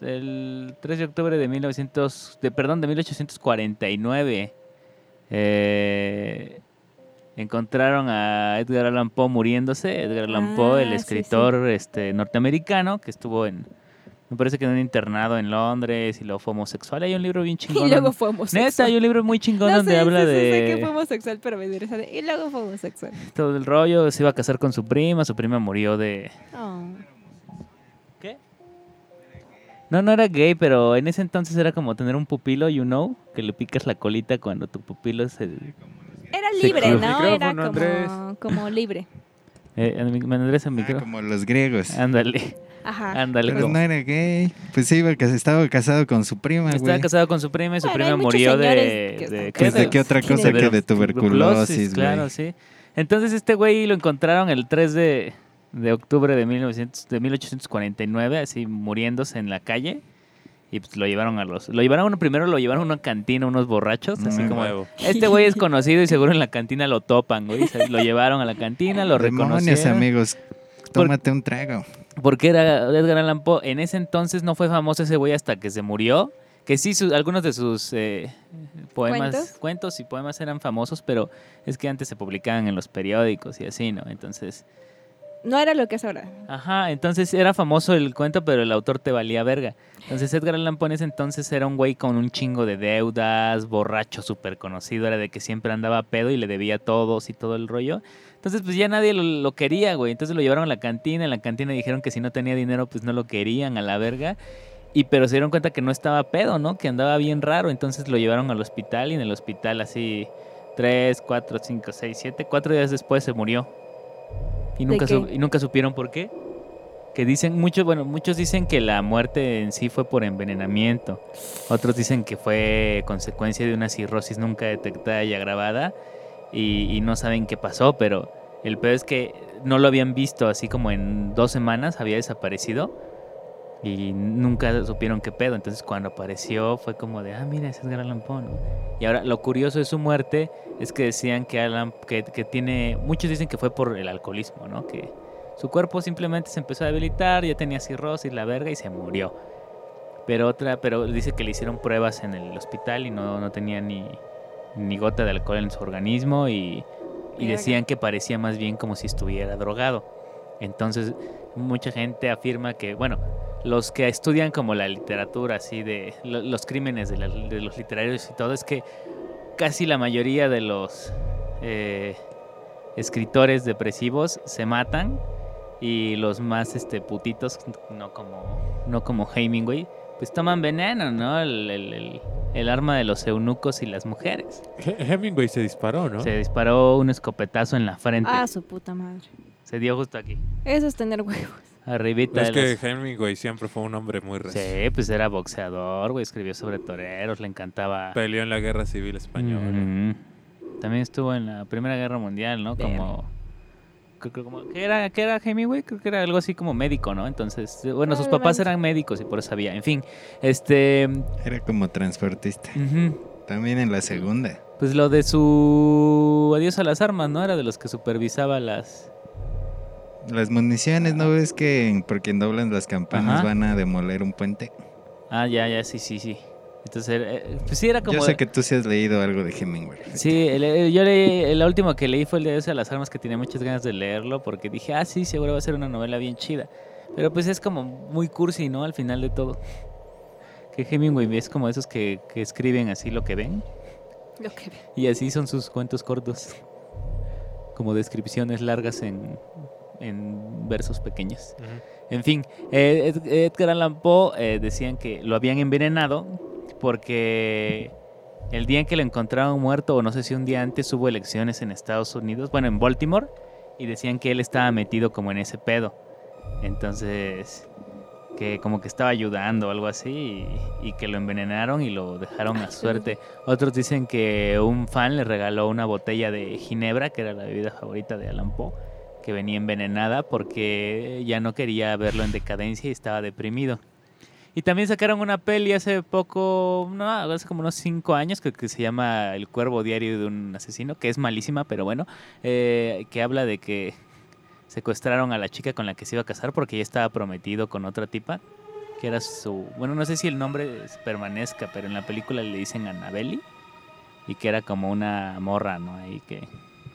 El 3 de octubre de 1900... De, perdón, de 1849. Eh, encontraron a Edgar Allan Poe muriéndose. Edgar Allan Poe, el Ah, sí, sí. escritor este, norteamericano que estuvo en... Me parece que en un internado en Londres y luego fue homosexual. Hay un libro bien chingón. Y luego fue homosexual. Neta, hay un libro muy chingón No donde sé, habla sí, sí, sé de que fue homosexual, pero me interesa de- Y luego fue homosexual. todo el rollo. Se iba a casar con su prima, su prima murió de... Oh. No, no era gay, pero en ese entonces era como tener un pupilo, you know, que le picas la colita cuando tu pupilo se... Era libre. ¿no? Era como, como libre. Eh, Andrés el Ah, micro. como los griegos. Ándale, Ajá. ándale. Pero no era gay. Pues sí, cas- estaba casado con su prima, Estaba güey. casado con su prima y su Bueno, prima murió de, de, están Pues de qué otra cosa que de tuberculosis, Claro, güey. sí. Entonces este güey lo encontraron el 3 de, de octubre de, 1900, de 1849, así muriéndose en la calle. Y pues lo llevaron a los... Lo llevaron primero, lo llevaron a una cantina, unos borrachos, así Mm. como... Nuevo. Este güey es conocido y seguro en la cantina lo topan, güey. Lo llevaron a la cantina, lo Demonios, reconocieron. amigos. Tómate un trago. Porque era Edgar Allan Poe. En ese entonces no fue famoso ese güey hasta que se murió. Que sí, su- algunos de sus eh, poemas, ¿Cuentos? ¿Cuentos? y poemas eran famosos, pero es que antes se publicaban en los periódicos y así, ¿no? Entonces, No era lo que es ahora. ajá, entonces era famoso el cuento, pero el autor te valía verga. Entonces Edgar Allan Poe ese entonces era un güey con un chingo de deudas, borracho súper conocido, era de que siempre andaba a pedo y le debía todos y todo el rollo. Entonces, pues ya nadie lo, lo quería, güey. Entonces lo llevaron a la cantina. En la cantina dijeron que si no tenía dinero, pues no lo querían a la verga. Y pero se dieron cuenta que no estaba pedo, ¿no? Que andaba bien raro. Entonces lo llevaron al hospital y en el hospital así tres, cuatro, cinco, seis, siete, cuatro días después se murió. Y ¿De nunca, su- y nunca supieron por qué. Que dicen, muchos, bueno, muchos dicen que la muerte en sí fue por envenenamiento. Otros dicen que fue consecuencia de una cirrosis nunca detectada y agravada y, y no saben qué pasó, pero el peor es que no lo habían visto así como en dos semanas, había desaparecido y nunca supieron qué pedo. Entonces cuando apareció fue como de, ah, mira, ese es Allan Poe, ¿no? Y ahora lo curioso de su muerte es que decían que Alan, que, que tiene, muchos dicen que fue por el alcoholismo, ¿no? Que Su cuerpo simplemente se empezó a debilitar, ya tenía cirrosis, la verga y se murió. Pero otra, pero dice que le hicieron pruebas en el hospital y no, no tenía ni, ni gota de alcohol en su organismo y, y decían que parecía más bien como si estuviera drogado. Entonces, mucha gente afirma que, bueno, los que estudian como la literatura, así de lo- los crímenes de, la- de los literarios y todo, es que casi la mayoría de los eh, escritores depresivos se matan y los más este putitos, no como, no como Hemingway, pues toman veneno, ¿no? El, el- el- el arma de los eunucos y las mujeres. He- Hemingway se disparó, ¿no? Se disparó un escopetazo en la frente. Ah, su puta madre. Se dio justo aquí. Eso es tener huevos. Arribita Es que los- Hemingway siempre fue un hombre muy recio. Sí, pues era boxeador, güey. Escribió sobre toreros, le encantaba. Peleó en la Guerra Civil Española. También estuvo en la Primera Guerra Mundial, ¿no? Como. creo que como- ¿Qué era, qué era Hemingway? Creo que era algo así como médico, ¿no? Entonces, bueno, sus papás Probablemente. eran médicos y por eso sabía. En fin, este. Era como transportista. También en la segunda. Pues lo de su adiós a las armas, ¿no? Era de los que supervisaba las. Las municiones, ¿no ves que en- porque en doblan las campanas Ajá. van a demoler un puente? Ah, ya, ya, sí, sí, sí. Entonces, era- eh, pues sí, era como. Yo sé que tú sí has leído algo de Hemingway. Sí, el- el- yo leí, el último que leí fue el de Adiós a las armas, que tenía muchas ganas de leerlo, porque dije, ah, sí, seguro va a ser una novela bien chida. Pero pues es como muy cursi, ¿no? Al final de todo. Que Hemingway es como esos que, que escriben así lo que ven, Lo que ve. y así son sus cuentos cortos. Como descripciones largas en, en versos pequeños. En fin, eh, Ed- Edgar Allan Poe eh, decían que lo habían envenenado porque el día en que lo encontraron muerto, o no sé si un día antes, hubo elecciones en Estados Unidos, bueno, en Baltimore, y decían que él estaba metido como en ese pedo. Entonces, que como que estaba ayudando o algo así, y, y que lo envenenaron y lo dejaron a suerte. Otros dicen que un fan le regaló una botella de ginebra, que era la bebida favorita de Allan Poe que venía envenenada porque ya no quería verlo en decadencia y estaba deprimido. Y también sacaron una peli hace poco, no, hace como unos cinco años, que, se llama El Cuervo Diario de un Asesino, que es malísima, pero bueno, eh, que habla de que secuestraron a la chica con la que se iba a casar porque ya estaba prometido con otra tipa, que era su, bueno, no sé si el nombre permanezca, pero en la película le dicen Annabelle, y que era como una morra, ¿no? Ahí que,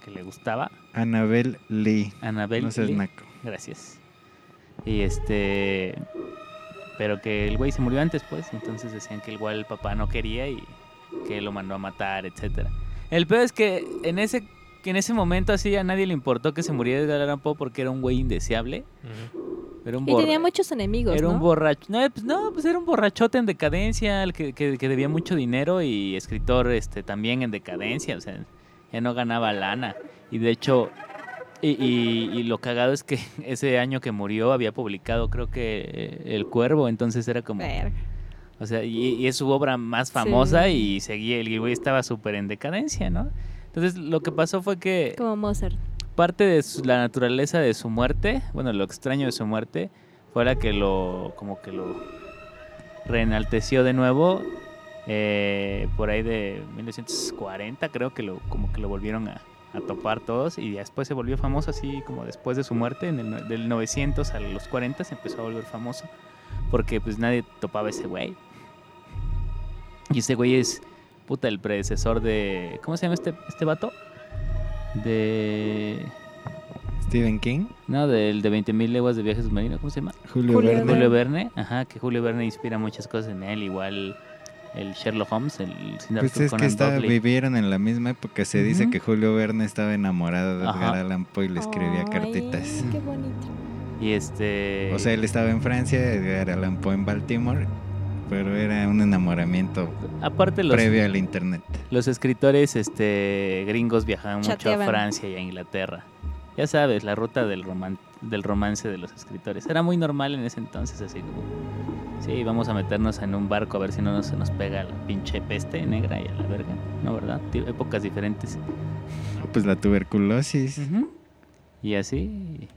que le gustaba. Annabel Lee. Annabelle No seas Lee. naco. Gracias. Y este. Pero que el güey se murió antes, pues. Entonces decían que igual el papá no quería y que lo mandó a matar, etcétera. El peor es que en ese, que en ese momento así a nadie le importó que se muriera Edgar Allan Poe porque era un güey indeseable. Ujú. Era un, Y tenía muchos enemigos, era ¿no? un borracho. No, pues, no, pues era un borrachote en decadencia, el que, que- que debía mucho dinero y escritor este también en decadencia. O sea, ya no ganaba lana. Y de hecho, y, y- y lo cagado es que ese año que murió había publicado, creo que eh, El Cuervo. Entonces era como. Verga. O sea, y, y es su obra más famosa Sí. y seguía. El güey estaba súper en decadencia, ¿no? Entonces lo que pasó fue que Como Mozart. parte de su- la naturaleza de su muerte, bueno, lo extraño de su muerte, fue la que lo, como que lo reenalteció de nuevo, eh, por ahí de 1940 creo que lo, como que lo volvieron a, a topar todos y después se volvió famoso así como después de su muerte, en el, del 900 a los 40 se empezó a volver famoso, porque pues nadie topaba a ese güey. Y ese güey es, puta, el predecesor de, ¿cómo se llama este, este vato? De... Stephen King. No, del de 20.000 leguas de viaje submarino, ¿cómo se llama? Julio, Julio Verne. Julio Verne, ajá, que Julio Verne inspira muchas cosas en él, igual el Sherlock Holmes, el señor Pues es que Conan Doyle. vivieron en la misma época. Se dice que Julio Verne estaba enamorado de Edgar. Allan Poe y le escribía Ay, cartitas. Qué bonito. Y este... O sea, él estaba en Francia, Edgar Allan Poe en Baltimore, pero era un enamoramiento aparte los, previo al internet. los escritores este gringos viajaban mucho a. Francia y a Inglaterra. Ya sabes, la ruta del, roman- del romance de los escritores. Era muy normal en ese entonces, así como... Sí, vamos a meternos en un barco a ver si no nos- se nos pega la pinche peste negra y a la verga. ¿No, verdad? Épocas diferentes. Pues la tuberculosis. Y así,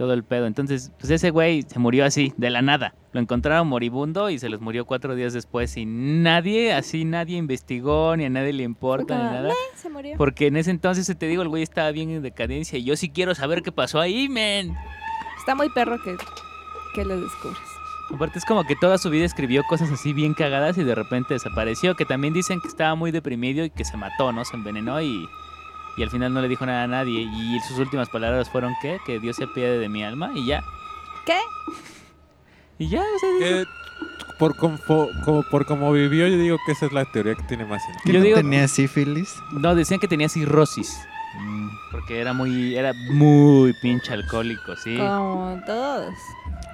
todo el pedo. Entonces, pues ese güey se murió así, de la nada. Lo encontraron moribundo y se les murió cuatro días después. Y nadie, así nadie investigó, ni a nadie le importa, ni nada. Se murió. Porque en ese entonces, te digo, el güey estaba bien en decadencia. Y yo sí quiero saber qué pasó ahí, men. Está muy perro que, que lo descubras. Aparte es como que toda su vida escribió cosas así bien cagadas y de repente desapareció. Que también dicen que estaba muy deprimido y que se mató, ¿no? Se envenenó y, y al final no le dijo nada a nadie. Y sus últimas palabras fueron ¿qué? Que Dios se apiade de mi alma y ya. ¿Qué? Y ya, o sea, Eh, por, como, como- por como vivió, yo digo que esa es la teoría que tiene más sentido. ¿Que Yo no digo- tenía sífilis? No, decían que tenía cirrosis. Mm, Porque era muy, era muy pinche alcohólico, sí. Como todos.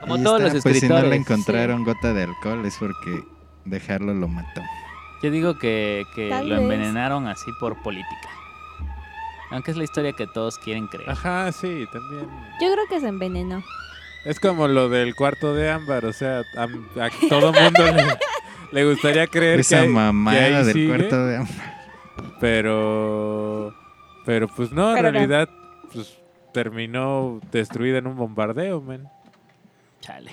Como ahí todos está, los Pues si no escritores. le encontraron gota de alcohol es porque dejarlo lo mató. Yo digo que, que lo envenenaron así por política. Aunque es la historia que todos quieren creer. Ajá, sí, también. Yo creo que se envenenó. Es como lo del cuarto de ámbar, o sea, a, a todo mundo le, le gustaría creer que, Esa que mamada ahí del sigue, cuarto de pero pero pues no, en realidad pues terminó destruida en un bombardeo, man. Chale.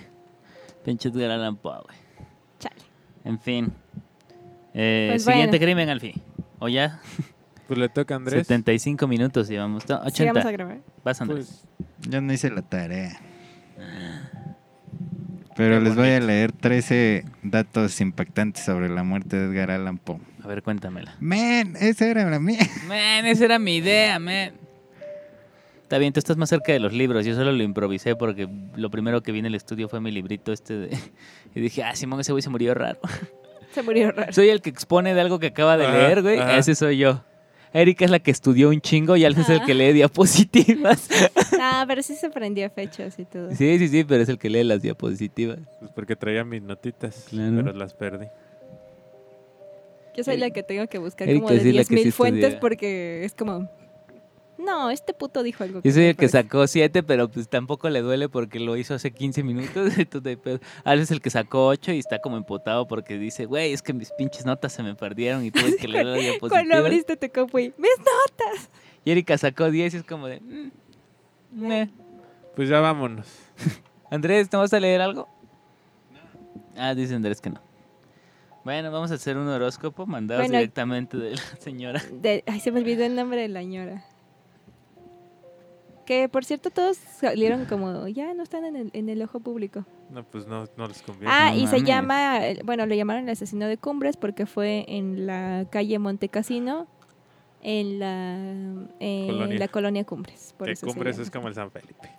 Pinche Edgar Allan Poe, güey. Chale. En fin. Eh, Pues siguiente bueno. crimen, Alfi. O ya, Pues le toca a Andrés. 75 minutos llevamos. No, Sí, vamos a 80. grabar. Vas, Andrés. Pues, Yo no hice la tarea. Pero les voy a leer 13 datos impactantes sobre la muerte de Edgar Allan Poe. A ver, cuéntamela. Men, esa era la mía. Man, esa era mi idea, man. Está bien, tú estás más cerca de los libros. Yo solo lo improvisé porque lo primero que vi en el estudio fue mi librito este de... Y dije, ah, Simón, ese güey se murió raro. Se murió raro. Soy el que expone de algo que acaba de Ajá, leer, güey. ajá. Ese soy yo. Erika es la que estudió un chingo y Alf es el que lee diapositivas. Ah, pero sí se prendió fechas y todo. Sí, sí, sí, pero es el que lee las diapositivas. pues porque traía mis notitas, Claro. pero las perdí. Yo soy la que tengo que buscar Erika como de sí es la que sí 10.000 fuentes estudia. porque es como... No, este puto dijo algo. Yo soy el que parece". sacó siete, pero pues tampoco le duele porque lo hizo hace 15 minutos. Entonces. Alf es el que sacó ocho y está como emputado porque dice, güey, es que mis pinches notas se me perdieron y tuve que leer las Cuando diapositivas. abriste tu compu y... ¡Mis notas! Y Erika sacó 10 y es como de... "Mm, meh". Pues ya vámonos. Andrés, ¿te vas a leer algo? Ah, dice Andrés que no. Bueno, vamos a hacer un horóscopo mandados Bueno. directamente de la señora. De- Ay, se me olvidó el nombre de la ñora. Que, por cierto, todos salieron como... Ya no están en el, en el ojo público. No, pues no, no les conviene. Ah, no y se llama... Bueno, lo llamaron el asesino de Cumbres porque fue en la calle Montecasino, en la, en Colonia. la colonia Cumbres. Por que eso Cumbres es como el San Felipe.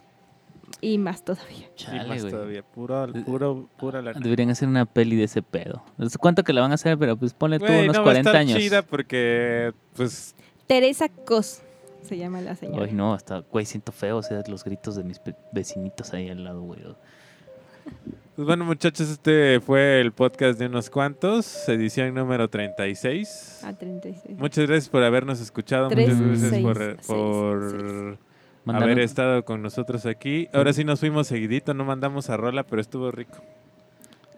Y más todavía. y Chale, más güey. todavía, puro, puro, pura la Deberían hacer una peli de ese pedo. No sé cuánto que la van a hacer, pero pues ponle tú Güey, unos no va a 40 estar años. chida porque, pues, Teresa Cos se llama la señora. Ay, no, hasta, güey, siento feo, o sea, los gritos de mis vecinitos ahí al lado, güey. pues bueno muchachos, este fue el podcast de unos cuantos, edición número 36. A 36. Muchas gracias por habernos escuchado, Tres, muchas gracias seis, por, seis, por seis. Mandaron- haber estado con nosotros aquí. Ahora sí nos fuimos seguidito, no mandamos a Rola, pero estuvo rico.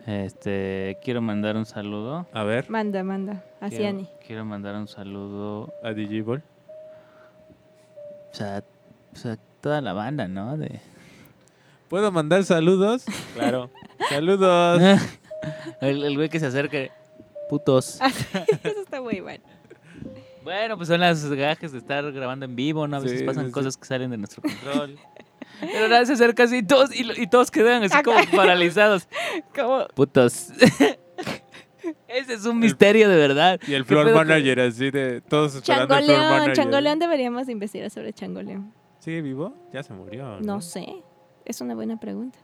Este, quiero mandar un saludo. A ver, Manda, manda. A Ciani. quiero mandar un saludo a Digibol. O sea, o sea, toda la banda, ¿no? De... ¿Puedo mandar saludos? Claro. Saludos. el, el güey que se acerque. Putos. Eso está muy bueno. Bueno, pues son las gajes de estar grabando en vivo, ¿no? A veces Sí, pasan sí, cosas que salen de nuestro control. Pero nada, se acerca así y todos, y, lo- y todos quedan así como paralizados. Como... Putos. Ese es un misterio de verdad. Y el ¿Qué floor manager así de todos esperando el floor Changoleón, manager. Changoleón deberíamos investigar sobre Changoleón. ¿Sigue vivo? Ya se murió. No sé, es una buena pregunta.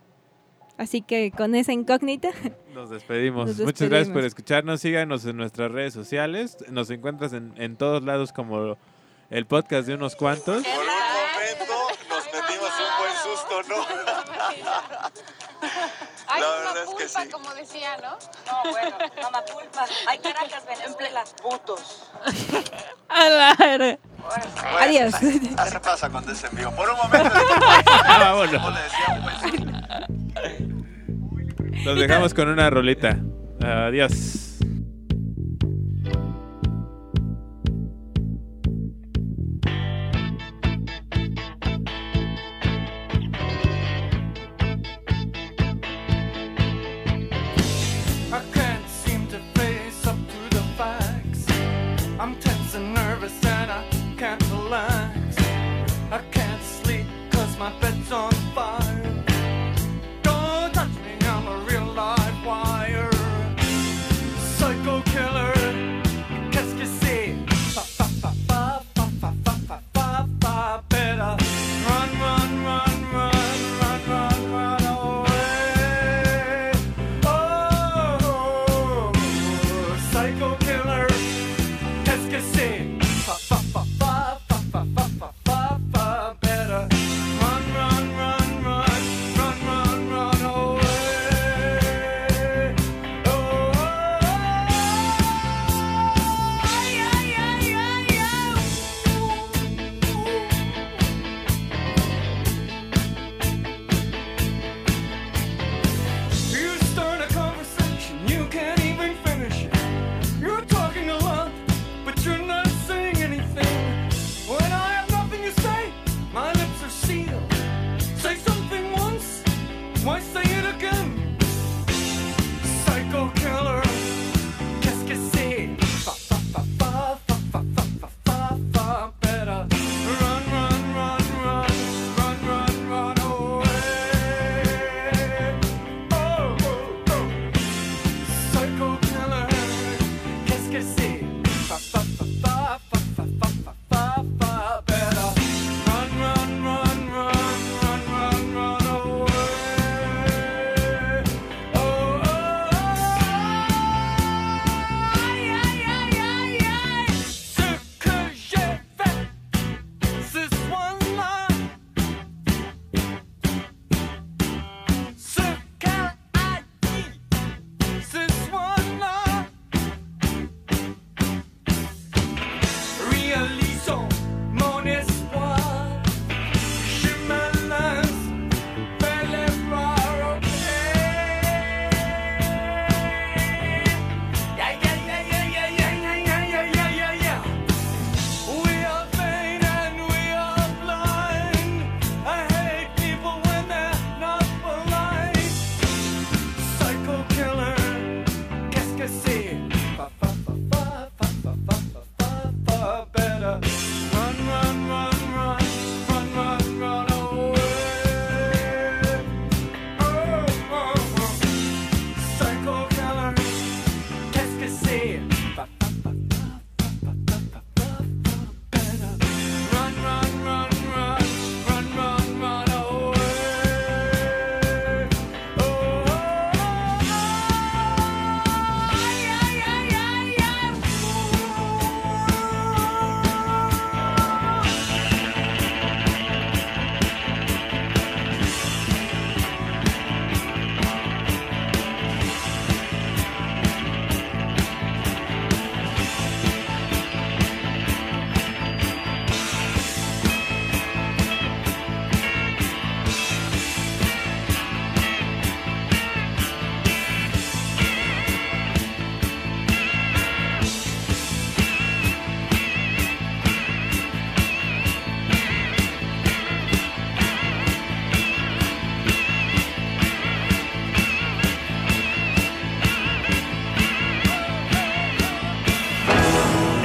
Así que con esa incógnita, Nos despedimos. Nos Muchas gracias por despedimos. escucharnos. Síganos en nuestras redes sociales. Nos encuentras en, en todos lados como el podcast de unos cuantos. Por un momento nos metimos un susto, ¿no? Hay La verdad es que sí. como decía, ¿no? No, bueno, mamá pulpa. Hay Caracas, Venezuela. Putos. A la. Bueno, adiós. Así pasa cuando es en vivo. Por un momento, Vámonos. como le decía, un buen susto. Los dejamos con una rolita. Adiós.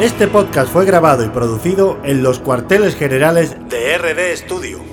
Este podcast fue grabado y producido en los cuarteles generales de RD Studio.